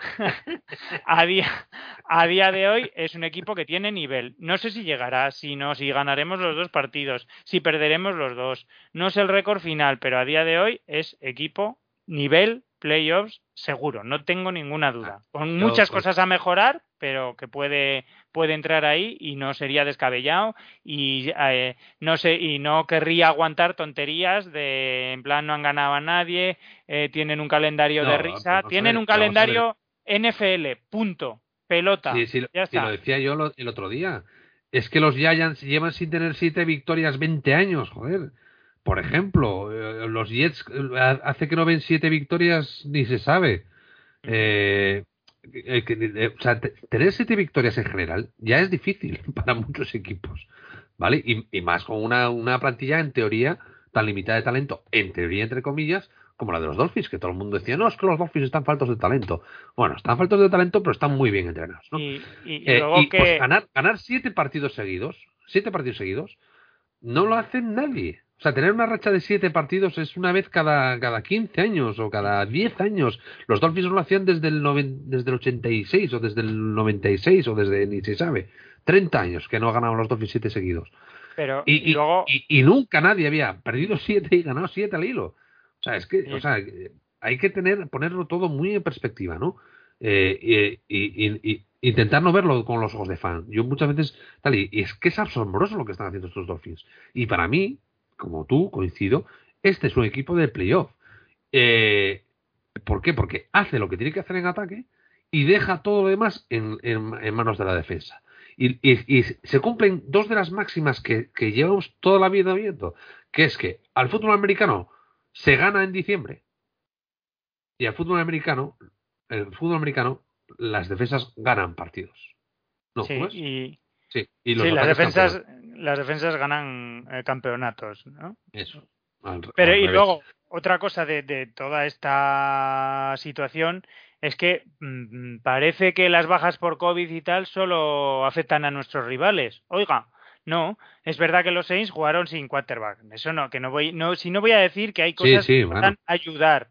(laughs) a día, a día de hoy es un equipo que tiene nivel. No sé si llegará, si no, si ganaremos los dos partidos, si perderemos los dos. No es el récord final, pero a día de hoy es equipo, nivel, playoffs, seguro. No tengo ninguna duda. Con yo, muchas pues- cosas a mejorar, pero que puede, puede entrar ahí y no sería descabellado y eh, no sé y no querría aguantar tonterías de en plan no han ganado a nadie, eh, tienen un calendario No, de risa, a tienen ver, un calendario NFL, punto. Pelota. Sí, sí, lo- ya está. lo decía yo lo- el otro día. Es que los Giants llevan sin tener siete victorias 20 años, joder. Por ejemplo, eh, los Jets eh, hace que no ven siete victorias ni se sabe. Eh, eh, que, eh, o sea, te- tener siete victorias en general ya es difícil (laughs) para muchos equipos, ¿vale? Y, y más con una, una plantilla en teoría tan limitada de talento, en teoría entre comillas, como la de los Dolphins, que todo el mundo decía, no, es que los Dolphins están faltos de talento. Bueno, están faltos de talento, pero están muy bien entrenados, ¿no? Y, y- y Eh, luego y, que pues, ganar, ganar siete partidos seguidos, siete partidos seguidos, no lo hace nadie. O sea, tener una racha de siete partidos es una vez cada, cada 15 años o cada 10 años. Los Dolphins no lo hacían desde el, noven- desde el 86 o desde el 96 o desde ni se sabe. 30 años que no ganaban los Dolphins siete seguidos. pero Y, luego y- y nunca nadie había perdido siete y ganado siete al hilo. O sea, es que, o sea, eh, hay que tener, ponerlo todo muy en perspectiva, ¿no? Eh, y, y- intentar no verlo con los ojos de fan. Yo muchas veces, tal, y, y es que es asombroso lo que están haciendo estos Dolphins. Y para mí, como tú, coincido, este es un equipo de playoff. Eh, ¿Por qué? Porque hace lo que tiene que hacer en ataque y deja todo lo demás en, en- en manos de la defensa. Y, y- y se cumplen dos de las máximas que, que llevamos toda la vida viendo, que es que al fútbol americano se gana en diciembre y al fútbol americano, el fútbol americano, las defensas ganan partidos. ¿No? sí, y Sí, y los sí, las defensas las defensas ganan eh, campeonatos, ¿no? Eso. Al- Pero al y revés. luego, otra cosa de, de toda esta situación es que mm, parece que las bajas por COVID y tal solo afectan a nuestros rivales. Oiga, no, es verdad que los Saints jugaron sin quarterback. Eso no, que no voy, no, si no voy a decir que hay cosas sí, que bueno. puedan ayudar,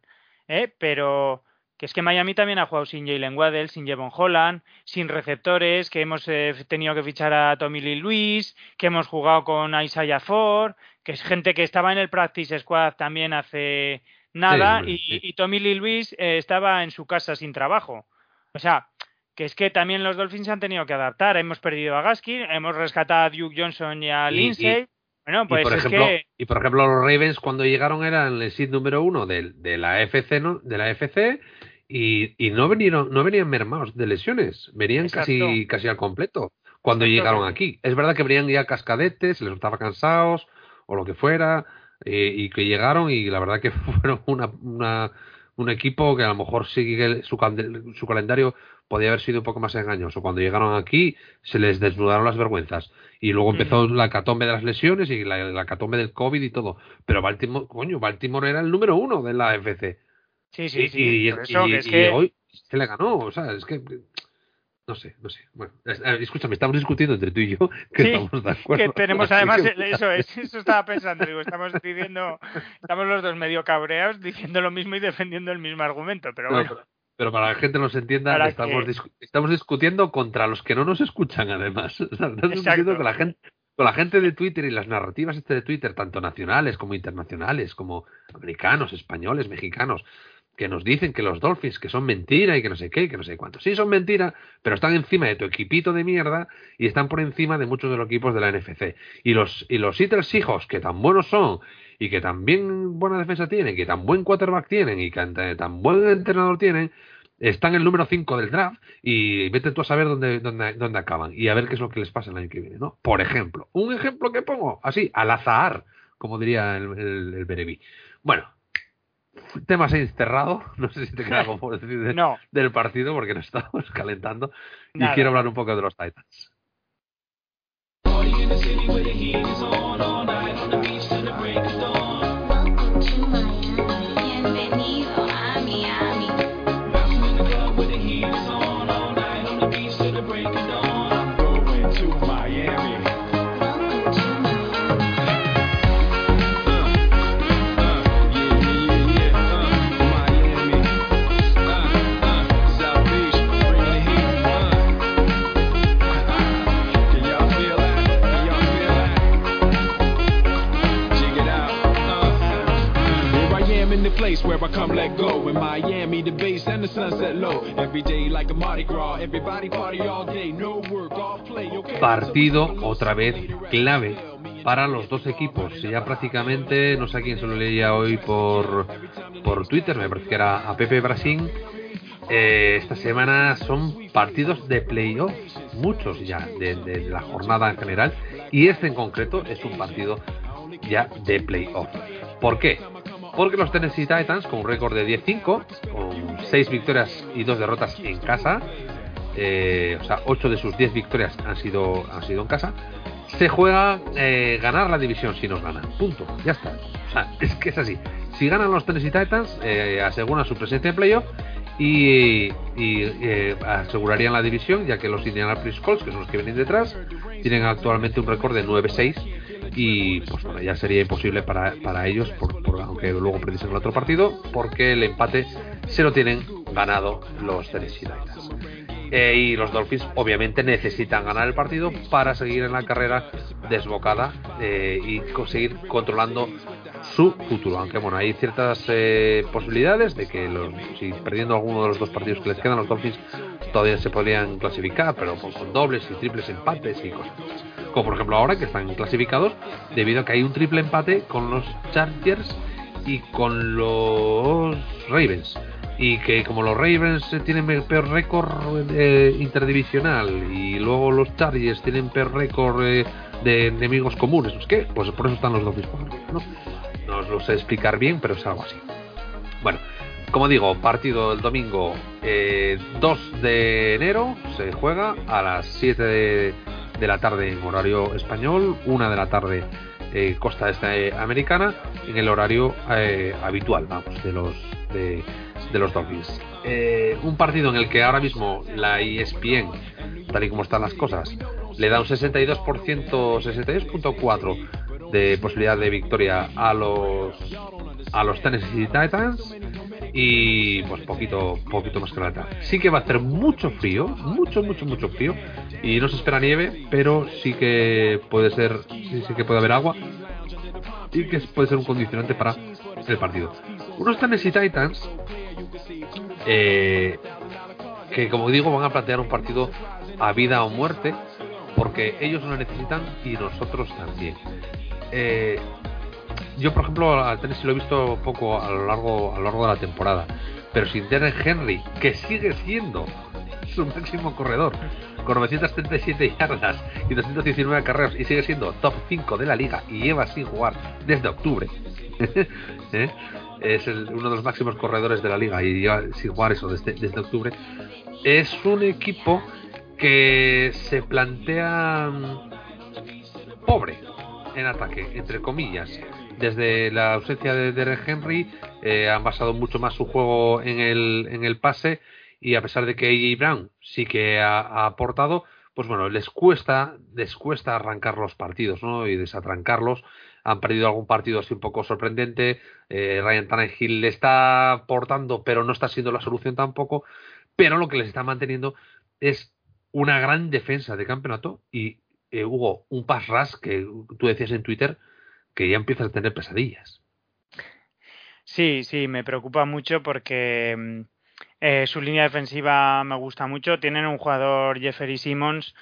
¿eh? pero que es que Miami también ha jugado sin Jalen Waddell, sin Jevon Holland, sin receptores, que hemos eh, tenido que fichar a Tommy Lee Luis, que hemos jugado con Isaiah Ford, que es gente que estaba en el practice squad también hace nada y, Tommy Lee Luis eh, estaba en su casa sin trabajo. O sea, que es que también los Dolphins se han tenido que adaptar. Hemos perdido a Gaskin, hemos rescatado a Duke Johnson y a Y- Lindsay. bueno, y, pues por es ejemplo, que y por ejemplo, los Ravens cuando llegaron eran el seed número uno del- de, la FC, ¿no? De la FC y, y no vinieron, no venían mermados de lesiones, venían casi, Exacto. casi al completo cuando Exacto. llegaron aquí. Es verdad que venían ya cascadetes, les estaba cansados o lo que fuera. eh, y que llegaron y la verdad que (laughs) fueron una, una- un equipo que a lo mejor sí que su, su calendario podía haber sido un poco más engañoso. Cuando llegaron aquí se les desnudaron las vergüenzas y luego empezó la catombe de las lesiones y la, la catombe del COVID y todo. Pero Baltimore, coño, Baltimore era el número uno de la AFC. Sí, sí, y, sí. y que- hoy se le ganó, o sea, es que no sé, no sé. Bueno, es- escúchame, estamos discutiendo entre tú y yo (laughs) que Sí, estamos de acuerdo. que tenemos además eso es eso estaba pensando digo estamos diciendo estamos los dos medio cabreados diciendo lo mismo y defendiendo el mismo argumento pero No, bueno pero, pero para que la gente nos entienda, estamos, discu- estamos discutiendo contra los que no nos escuchan, además. (laughs) Estamos discutiendo con la gente con la gente de Twitter y las narrativas este de Twitter, tanto nacionales como internacionales, como americanos, españoles, mexicanos, que nos dicen que los Dolphins que son mentira y que no sé qué, que no sé cuánto. Sí, son mentira, pero están encima de tu equipito de mierda y están por encima de muchos de los equipos de la NFC. Y los, y los Seattle Seahawks, que tan buenos son y que tan bien buena defensa tienen, que tan buen quarterback tienen y que tan, buen entrenador tienen, están en el número 5 del draft y vete tú a saber dónde, dónde, dónde acaban y a ver qué es lo que les pasa el año que viene, ¿no? Por ejemplo, un ejemplo que pongo, así, al azar, como diría el, el. Bueno, tema Saints cerrado, (laughs) no sé si te queda algo por decir de- no del partido porque nos estamos (laughs) calentando y quiero hablar un poco de los Titans. I come let go. In Miami, the base and the sunset low. Every day like a Mardi Gras. Everybody party all day. No work, all play, okay? Partido otra vez clave para los dos equipos. Ya prácticamente, no sé a quién se lo leía hoy por, por Twitter, me parece que era a Pepe Brasil. Eh, esta semana son partidos de playoff, muchos ya, de, de la jornada en general. Y este en concreto es un partido ya de playoff. ¿Por qué? Porque los Tennessee Titans, con un récord de 10-5, con 6 victorias y 2 derrotas en casa, eh, o sea, 8 de sus 10 victorias han sido, han sido en casa, se juega eh, ganar la división si nos ganan. Punto. Ya está. O sea, (laughs) es que es así. Si ganan los Tennessee Titans, eh, aseguran su presencia en playoff y, y, eh, asegurarían la división, ya que los Indianapolis Colts, que son los que vienen detrás, tienen actualmente un récord de 9-6 y pues bueno, ya sería imposible para, para ellos, por, aunque luego precisen el otro partido, porque el empate se lo tienen ganado los Tennessee Titans. Eh, y los Dolphins obviamente necesitan ganar el partido para seguir en la carrera desbocada eh, y conseguir controlando su futuro. Aunque bueno, hay ciertas eh, posibilidades de que si perdiendo alguno de los dos partidos que les quedan, los Dolphins todavía se podrían clasificar, pero con, dobles y triples empates y cosas. Como por ejemplo ahora que están clasificados debido a que hay un triple empate con los Chargers y con los Ravens. Y que como los Ravens eh, tienen el peor récord eh, interdivisional y luego los Chargers tienen peor récord eh, de enemigos comunes, ¿es qué? Pues por eso están los por arriba, ¿no? No os lo sé explicar bien, pero es algo así. Bueno, como digo, partido el domingo eh, 2 de enero, se juega a las 7 de, de la tarde en horario español, 1 de la tarde eh, costa este americana, en el horario eh, habitual, vamos, de los de, los Dolphins. Eh, un partido en el que ahora mismo la ESPN, tal y como están las cosas, le da un 62%, 62.4 de posibilidad de victoria a los a los Tennessee Titans y pues poquito poquito más que la mitad. Sí que va a hacer mucho frío, mucho mucho mucho frío y no se espera nieve, pero sí que puede ser sí, sí que puede haber agua y que puede ser un condicionante para el partido. Unos Tennessee Titans eh, que como digo van a plantear un partido a vida o muerte porque ellos lo necesitan y nosotros también. Eh, yo por ejemplo al Tennessee lo he visto poco a lo largo a lo largo de la temporada, pero sin Derek Henry que sigue siendo su máximo corredor, con 937 yardas y 219 carreras, y sigue siendo top 5 de la liga y lleva sin jugar desde octubre. (laughs) ¿Eh? Es uno de los máximos corredores de la liga y lleva sin jugar eso desde, desde octubre. Es un equipo que se plantea mm, pobre en ataque, entre comillas. Desde la ausencia de Derek Henry eh, han basado mucho más su juego en el, en el pase y a pesar de que AJ Brown sí que ha, aportado, pues bueno, les cuesta, les cuesta arrancar los partidos, ¿no? Y desatrancarlos. Han perdido algún partido así un poco sorprendente. Eh, Ryan Tannehill le está aportando, pero no está siendo la solución tampoco. Pero lo que les está manteniendo es una gran defensa de campeonato y eh, Hugo, un pass rush que tú decías en Twitter que ya empiezas a tener pesadillas. Sí, sí, me preocupa mucho porque mm, eh, su línea defensiva me gusta mucho. Tienen un jugador, Jeffrey Simmons,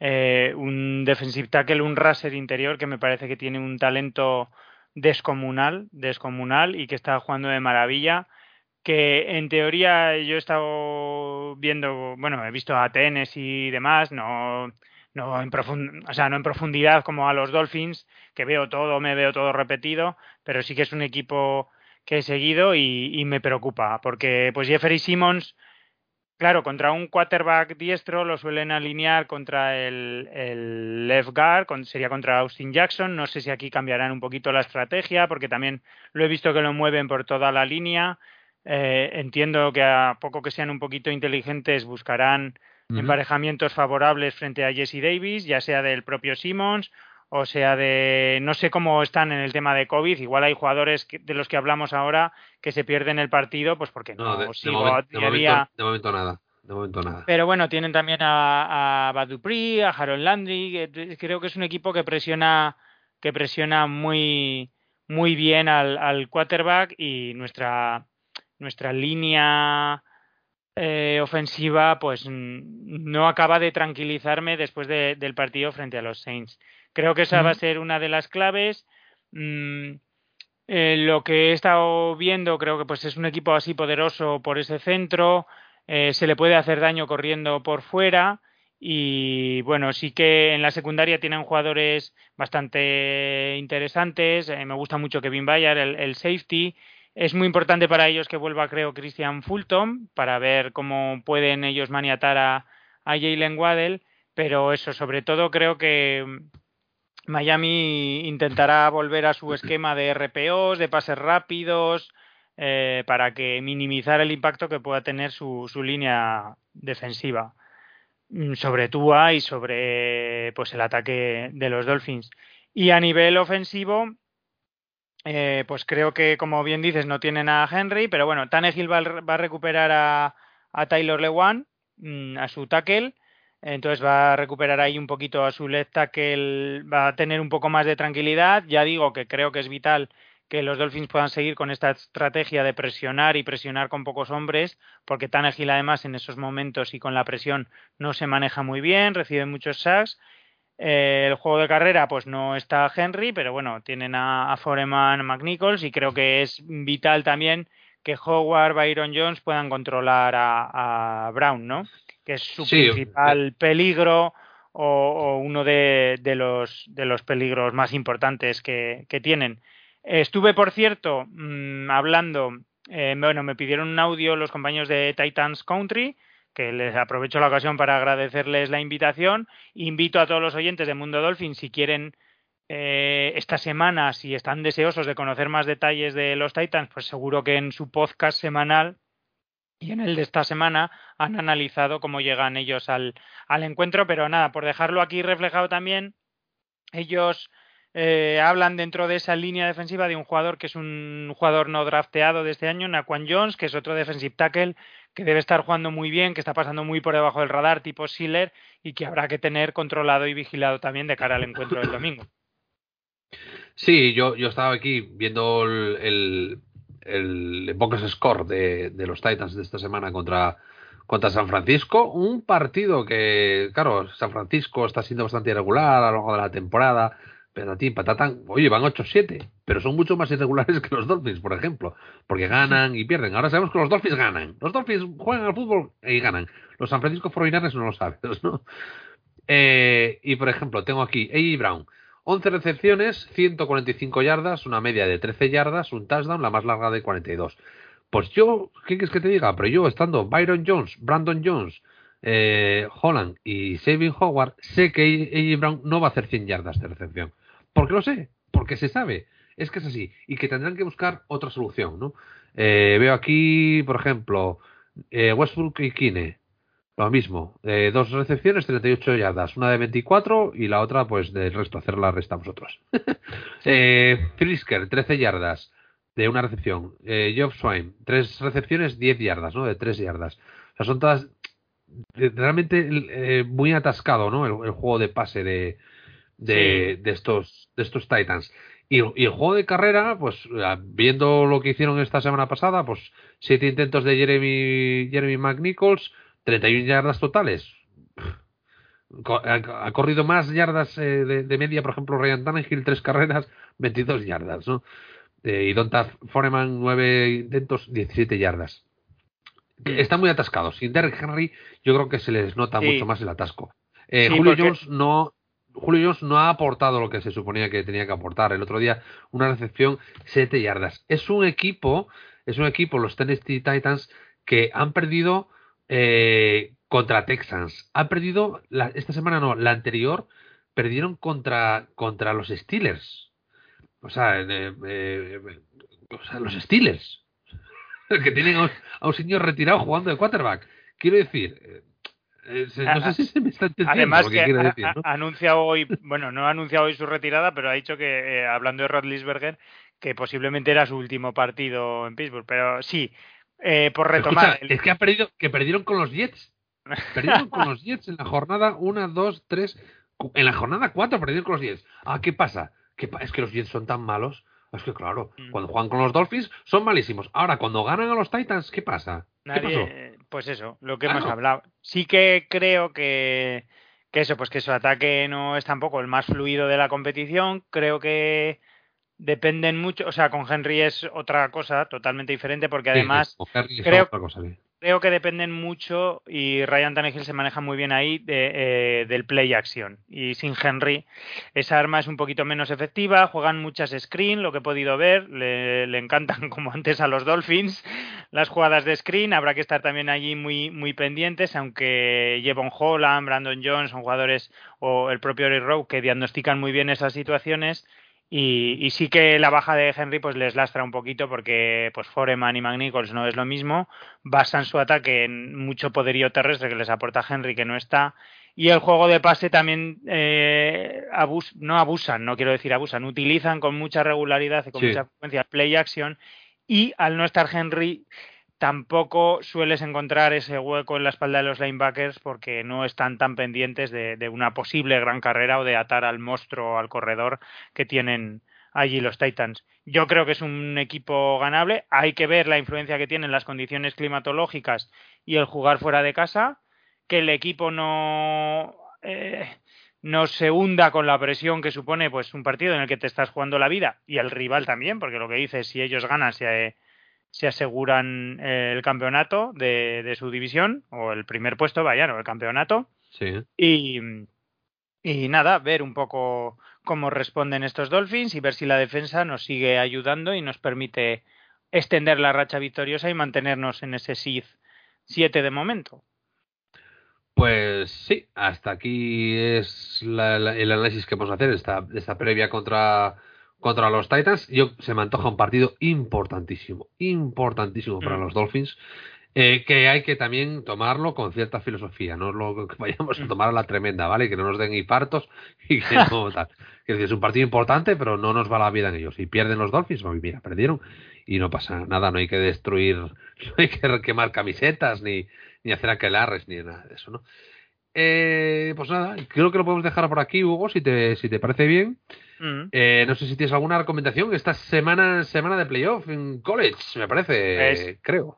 eh, un defensive tackle, un raser interior que me parece que tiene un talento descomunal, descomunal y que está jugando de maravilla. Que en teoría yo he estado viendo, bueno, he visto a Tenes y demás, no, no en profund- o sea, no en profundidad como a los Dolphins, que veo todo, me veo todo repetido, pero sí que es un equipo que he seguido y, me preocupa, porque pues Jeffrey Simmons, claro, contra un quarterback diestro lo suelen alinear contra el, el left guard, con- sería contra Austin Jackson, no sé si aquí cambiarán un poquito la estrategia, porque también lo he visto que lo mueven por toda la línea, Eh, entiendo que a poco que sean un poquito inteligentes buscarán emparejamientos favorables frente a Jesse Davis, ya sea del propio Simmons o sea de no sé cómo están en el tema de COVID, igual hay jugadores que- de los que hablamos ahora que se pierden el partido pues porque no, No, de, sigo de momento, de momento nada. De momento nada. Pero bueno, tienen también a, a Bad Dupree, a Harold Landry, que creo que es un equipo que presiona que presiona muy muy bien al, al quarterback y nuestra nuestra línea eh, ofensiva pues no acaba de tranquilizarme después de- del partido frente a los Saints. Creo que esa va a ser una de las claves. Mm, eh, lo que he estado viendo creo que pues es un equipo así poderoso por ese centro. eh, se le puede hacer daño corriendo por fuera. Y bueno, sí que en la secundaria tienen jugadores bastante interesantes. Eh, me gusta mucho Kevin Bayard, el, el safety. Es muy importante para ellos que vuelva, creo, Christian Fulton para ver cómo pueden ellos maniatar a, a Jalen Waddell. Pero eso, sobre todo, creo que mm, Miami intentará volver a su esquema de RPOs, de pases rápidos, eh, para que minimizar el impacto que pueda tener su, su línea defensiva mm, sobre Tua y sobre pues el ataque de los Dolphins. Y a nivel ofensivo, eh, pues creo que, como bien dices, no tienen a Henry, pero bueno, Tannehill va, va a recuperar a, a Taylor Lewan, mm, a su tackle, entonces va a recuperar ahí un poquito a su left tackle, va a tener un poco más de tranquilidad. Ya digo que creo que es vital que los Dolphins puedan seguir con esta estrategia de presionar y presionar con pocos hombres, porque Tannehill además en esos momentos y con la presión no se maneja muy bien, recibe muchos sacks. Eh, el juego de carrera, pues no está Henry, pero bueno, tienen a, a Foreman, McNichols y creo que es vital también que Howard, Byron Jones puedan controlar a, a Brown, ¿no? Que es su Sí, principal peligro o, o uno de, de los, de los peligros más importantes que, que tienen. Estuve, por cierto, mm, hablando, eh, bueno, me pidieron un audio los compañeros de Titans Country, que les aprovecho la ocasión para agradecerles la invitación. Invito a todos los oyentes de Mundo Dolphin, si quieren eh, esta semana, si están deseosos de conocer más detalles de los Titans, pues seguro que en su podcast semanal y en el de esta semana han analizado cómo llegan ellos al, al encuentro, pero nada, por dejarlo aquí reflejado también, ellos eh, hablan dentro de esa línea defensiva de un jugador que es un jugador no drafteado de este año, Naquan Jones, que es otro defensive tackle que debe estar jugando muy bien, que está pasando muy por debajo del radar, tipo Schiller, y que habrá que tener controlado y vigilado también de cara al encuentro del domingo. Sí, yo, yo estaba aquí viendo el, el, el box score de, de los Titans de esta semana contra, contra San Francisco. Un partido que, claro, San Francisco está siendo bastante irregular a lo largo de la temporada. Patatín, patatán, oye, van 8-7, pero son mucho más irregulares que los Dolphins, por ejemplo, porque ganan y pierden. Ahora sabemos que los Dolphins ganan. Los Dolphins juegan al fútbol y ganan. Los San Francisco 49ers no lo sabes, (laughs) ¿no? Eh, y por ejemplo, tengo aquí A.J. Brown, 11 recepciones, 145 yardas, una media de 13 yardas, un touchdown, la más larga de 42. Pues yo, ¿qué quieres que te diga? Pero yo, estando Byron Jones, Brandon Jones, eh, Holland y Saving Howard, sé que A.J. Brown no va a hacer 100 yardas de recepción. ¿Por qué lo sé? Porque se sabe. Es que es así. Y que tendrán que buscar otra solución, ¿no? Eh, veo aquí, por ejemplo, eh, Westbrook y Kine. Lo mismo. Eh, dos recepciones, 38 yardas. Una de 24 y la otra, pues, del resto. Hacer la resta vosotros. (laughs) eh, Frisker, 13 yardas de una recepción. Eh, Job Swain, tres recepciones, 10 yardas, ¿no? De 3 yardas. O sea, son todas eh, realmente eh, muy atascado, ¿no? El juego de pase de, de, de estos de estos Titans. Y, y el juego de carrera, pues ah, viendo lo que hicieron esta semana pasada, pues siete intentos de Jeremy Jeremy McNichols, 31 yardas totales. Ha, ha corrido más yardas eh, de, de media, por ejemplo, Ryan Tannehill, tres carreras, 22 yardas, ¿no? Eh, y Donta Foreman, nueve intentos, 17 yardas. Que Está muy atascado. Sin Derrick Henry, yo creo que se les nota Sí. mucho más el atasco. Eh, Sí, Julio porque- Jones no. Julio Jones no ha aportado lo que se suponía que tenía que aportar. El otro día, una recepción, 7 yardas. Es un equipo, es un equipo, los Tennessee Titans, que han perdido eh, contra Texans. Han perdido, esta semana no, la anterior, perdieron contra, contra los Steelers. O sea, eh, eh, o sea, los Steelers. (laughs) que tienen a un, señor retirado jugando de quarterback. Quiero decir, eh, no sé si se me está (laughs) entendiendo Además lo que decir. hoy, bueno, no ha anunciado hoy su retirada, pero ha dicho que, eh, hablando de Rodlisberger, que posiblemente era su último partido en Pittsburgh. Pero sí, eh, por retomar... Escucha, es que, ha perdido, que perdieron con los Jets. Perdieron con los Jets en la jornada 1, 2, 3. En la jornada 4 perdieron con los Jets. Ah, ¿qué pasa? ¿Qué pa- es que los Jets son tan malos. Es que claro, Mm. cuando juegan con los Dolphins son malísimos. Ahora, cuando ganan a los Titans, ¿qué pasa? ¿Qué Nadie, pasó? eh, pues eso, lo que Ah, hemos no. hablado. Sí que creo que, que eso, pues que su ataque no es tampoco el más fluido de la competición. Creo que dependen mucho, o sea, con Henry es otra cosa totalmente diferente porque Sí, además con Henry es creo- otra cosa, sí. Creo que dependen mucho y Ryan Tannehill se maneja muy bien ahí de, eh, del play action. Y sin Henry esa arma es un poquito menos efectiva juegan muchas screen lo que he podido ver le, le encantan (laughs) como antes a los Dolphins las jugadas de screen habrá que estar también allí muy muy pendientes aunque Jevon Holland Brandon Jones son jugadores o el propio Eric Rowe que diagnostican muy bien esas situaciones y, y sí que la baja de Henry pues les lastra un poquito porque pues Foreman y McNichols no es lo mismo. Basan su ataque en mucho poderío terrestre que les aporta Henry que no está. Y el juego de pase también eh, abus no abusan no quiero decir abusan utilizan con mucha regularidad y con Sí. mucha frecuencia el play action. Y al no estar Henry tampoco sueles encontrar ese hueco en la espalda de los linebackers porque no están tan pendientes de, una posible gran carrera o de atar al monstruo al corredor que tienen allí los Titans. Yo creo que es un equipo ganable. Hay que ver la influencia que tienen las condiciones climatológicas y el jugar fuera de casa. Que el equipo no, eh, no se hunda con la presión que supone pues un partido en el que te estás jugando la vida y el rival también, porque lo que dices, si ellos ganan, se, se aseguran eh, el campeonato de, de su división o el primer puesto, vaya, no el campeonato. Sí. Y, y nada, ver un poco cómo responden estos Dolphins y ver si la defensa nos sigue ayudando y nos permite extender la racha victoriosa y mantenernos en ese SID 7 de momento. Pues sí, hasta aquí es la- la- el análisis que vamos a hacer esta, esta previa contra, contra los Titans. Yo se me antoja un partido importantísimo, importantísimo para Mm. los Dolphins, eh, que hay que también tomarlo con cierta filosofía, no es lo que vayamos a Mm. tomar a la tremenda, ¿vale? Que no nos den infartos (laughs) y que no tal. (laughs) Que es un partido importante, pero no nos va la vida en ellos. Si pierden los Dolphins, pues mira, perdieron y no pasa nada, no hay que destruir, (laughs) no hay que quemar camisetas ni, ni hacer aquelarres ni nada de eso, ¿no? Eh, pues nada, creo que lo podemos dejar por aquí, Hugo, si te, si te parece bien. Mm. Eh, no sé si tienes alguna recomendación. Esta semana, semana de playoff en college, me parece, Pues- creo.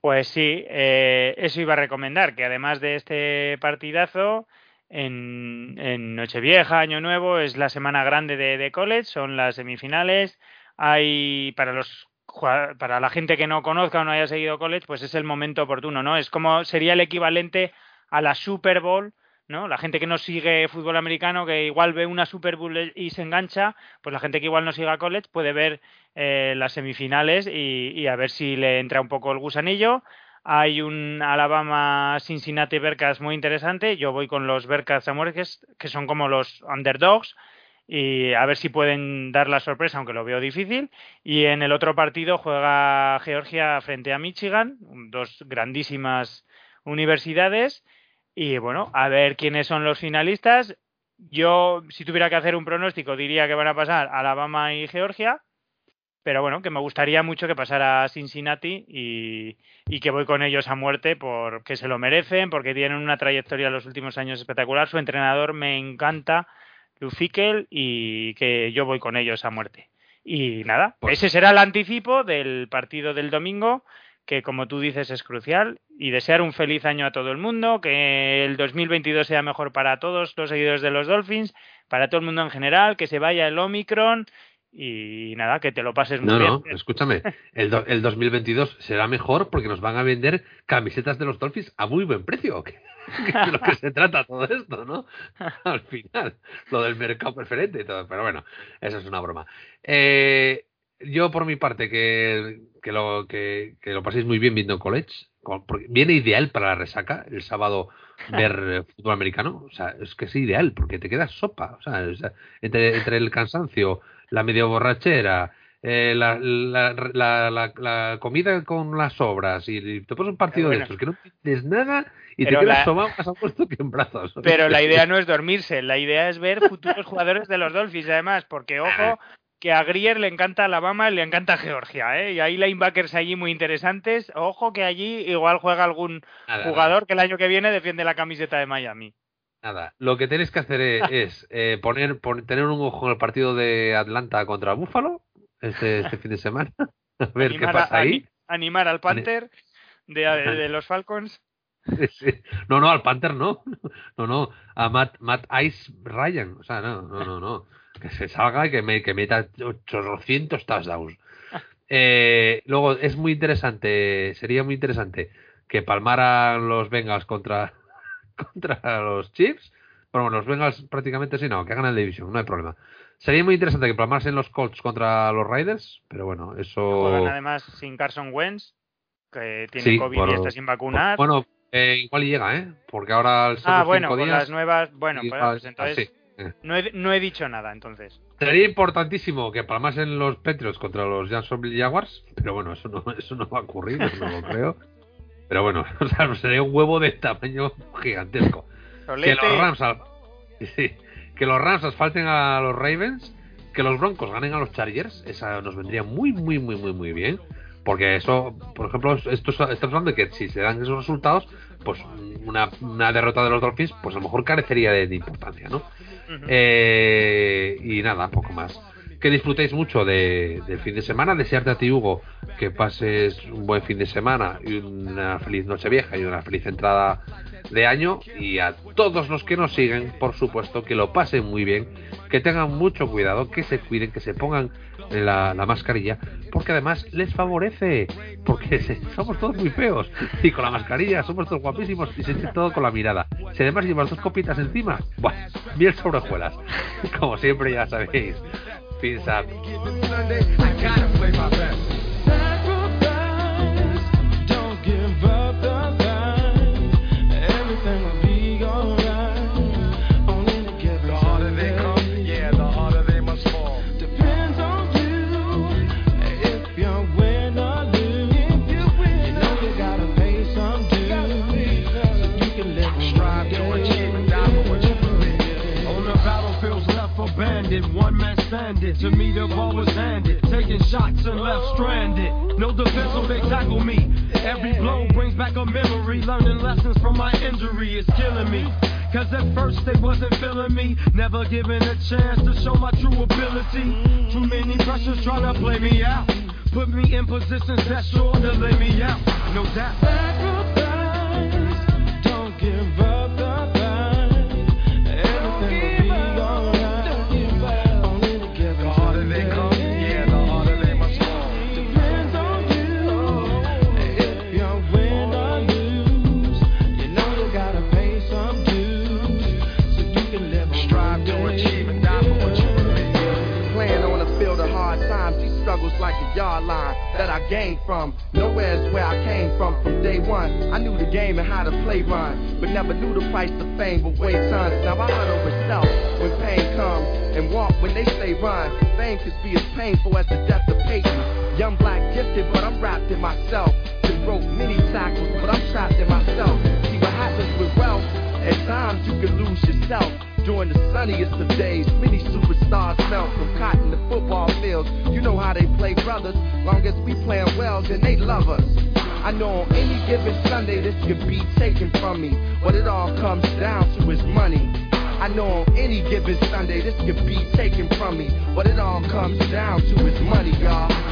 Pues sí, eh, eso iba a recomendar, que además de este partidazo, en, en Nochevieja, Año Nuevo, es la semana grande de, de college, son las semifinales. Hay para los para la gente que no conozca o no haya seguido college, pues es el momento oportuno, ¿no? Es como sería el equivalente a la Super Bowl, ¿no? La gente que no sigue fútbol americano, que igual ve una Super Bowl y se engancha, pues la gente que igual no siga college puede ver eh, las semifinales y, a ver si le entra un poco el gusanillo. Hay un Alabama Cincinnati Bearcats muy interesante. Yo voy con los Bearcats a muerte, que es- que son como los underdogs. Y a ver si pueden dar la sorpresa, aunque lo veo difícil. Y en el otro partido juega Georgia frente a Michigan, dos grandísimas universidades. Y bueno, a ver quiénes son los finalistas. Yo, si tuviera que hacer un pronóstico, diría que van a pasar Alabama y Georgia. Pero bueno, que me gustaría mucho que pasara Cincinnati y, y que voy con ellos a muerte porque se lo merecen, porque tienen una trayectoria en los últimos años espectacular. Su entrenador me encanta, Lufikel, y que yo voy con ellos a muerte. Y nada, Pues- ese será el anticipo del partido del domingo, que como tú dices es crucial, y desear un feliz año a todo el mundo, que el 2022 sea mejor para todos los seguidores de los Dolphins, para todo el mundo en general, que se vaya el Omicron y nada, que te lo pases muy No, bien. no, escúchame. El, do- el 2022 será mejor porque nos van a vender camisetas de los Dolphins a muy buen precio. Que, (laughs) que es de lo que se trata todo esto, ¿no? Al final, lo del mercado preferente y todo. Pero bueno, eso es una broma. Eh, yo, por mi parte, que, que, lo, que, que lo paséis muy bien viendo college. porque viene ideal para la resaca el sábado (laughs) ver eh, fútbol americano. O sea, es que es ideal porque te quedas sopa. O sea, entre, entre el cansancio, la medio borrachera, eh, la, la, la, la- la comida con las sobras y, y te pones un partido bueno. de estos que no entiendes nada y te quedas sobado más a puesto que en brazos. Pero la idea (laughs) no es dormirse, la idea es ver futuros jugadores de los Dolphins, además, porque ojo, que a Grier le encanta Alabama y le encanta Georgia, ¿eh? Y hay linebackers allí muy interesantes. Ojo que allí igual juega algún Nada, jugador que el año que viene defiende la camiseta de Miami. Nada, lo que tenéis que hacer es, (laughs) es, eh, poner, pon- tener un ojo en el partido de Atlanta contra Búfalo este, este fin de semana. (laughs) A ver qué Animar, a- pasa ahí. ani- animar al Panther de, de- de (laughs) los Falcons. Sí. No, no, al Panther no. No, no, a Matt, Matt Ice Ryan. O sea, no, no, no, no. Que se salga y que, me, que meta 800 touchdowns. (laughs) Eh, luego, es muy interesante, sería muy interesante que palmaran los Bengals contra, (laughs) contra los Chiefs. Pero bueno, los Bengals prácticamente sí, no, que hagan el Division, no hay problema. Sería muy interesante que palmasen los Colts contra los Raiders, pero bueno, eso... Juegan además sin Carson Wentz, que tiene Sí, COVID por- y está sin vacunar. Bueno, eh, igual y llega, ¿eh? Porque ahora son ah, bueno, con días... las nuevas. Bueno, pues, igual- entonces sí. Eh. no, he, no he dicho nada, entonces. Sería importantísimo que palmasen los Patriots contra los Jacksonville Jaguars, pero bueno, eso no, (laughs) eso no va a ocurrir, no lo (laughs) creo. Pero bueno, (laughs) o sea, sería un huevo de tamaño gigantesco. Que los Rams, al- sí, que los Rams asfalten a los Ravens, que los Broncos ganen a los Chargers, esa nos vendría muy, muy, muy, muy, muy bien. Porque eso, por ejemplo, esto es- estamos hablando de que si se dan esos resultados, pues una, una derrota de los Dolphins, pues a lo mejor carecería de, de importancia, ¿no? Eh, y nada, poco más. Que disfrutéis mucho de- del fin de semana. Desearte a ti, Hugo, que pases un buen fin de semana y una feliz noche vieja y una feliz entrada de año. Y a todos los que nos siguen, por supuesto, que lo pasen muy bien, que tengan mucho cuidado, que se cuiden, que se pongan la, la mascarilla, porque además les favorece, porque (laughs) somos todos muy feos y con la mascarilla somos todos guapísimos y se echa todo con la mirada. Si además llevas dos copitas encima, bueno, bien sobre hojuelas. (laughs) Como siempre ya sabéis. Fins. To me, the ball was handed. Taking shots and left stranded. No defense, so they tackle me. Every blow brings back a memory. Learning lessons from my injury is killing me. Cause at first they wasn't feeling me. Never given a chance to show my true ability. Too many pressures trying to play me out. Put me in positions that's sure to lay me out. No doubt. That I gained from. Nowhere's where I came from from day one. I knew the game and how to play run, but never knew the price of fame but weigh tons. Now I huddle with self when pain comes and walk when they say run. Fame could be as painful as the death of Peyton. Young black gifted, but I'm wrapped in myself. Just broke many tackles, but I'm trapped in myself. See what happens with wealth. At times you can lose yourself. During the sunniest of days, many superstars melt from cotton to football fields. You know how they play brothers. Long as we playing well, then they love us. I know on any given Sunday this could be taken from me. What it all comes down to is money. I know on any given Sunday this could be taken from me. What it all comes down to is money, y'all.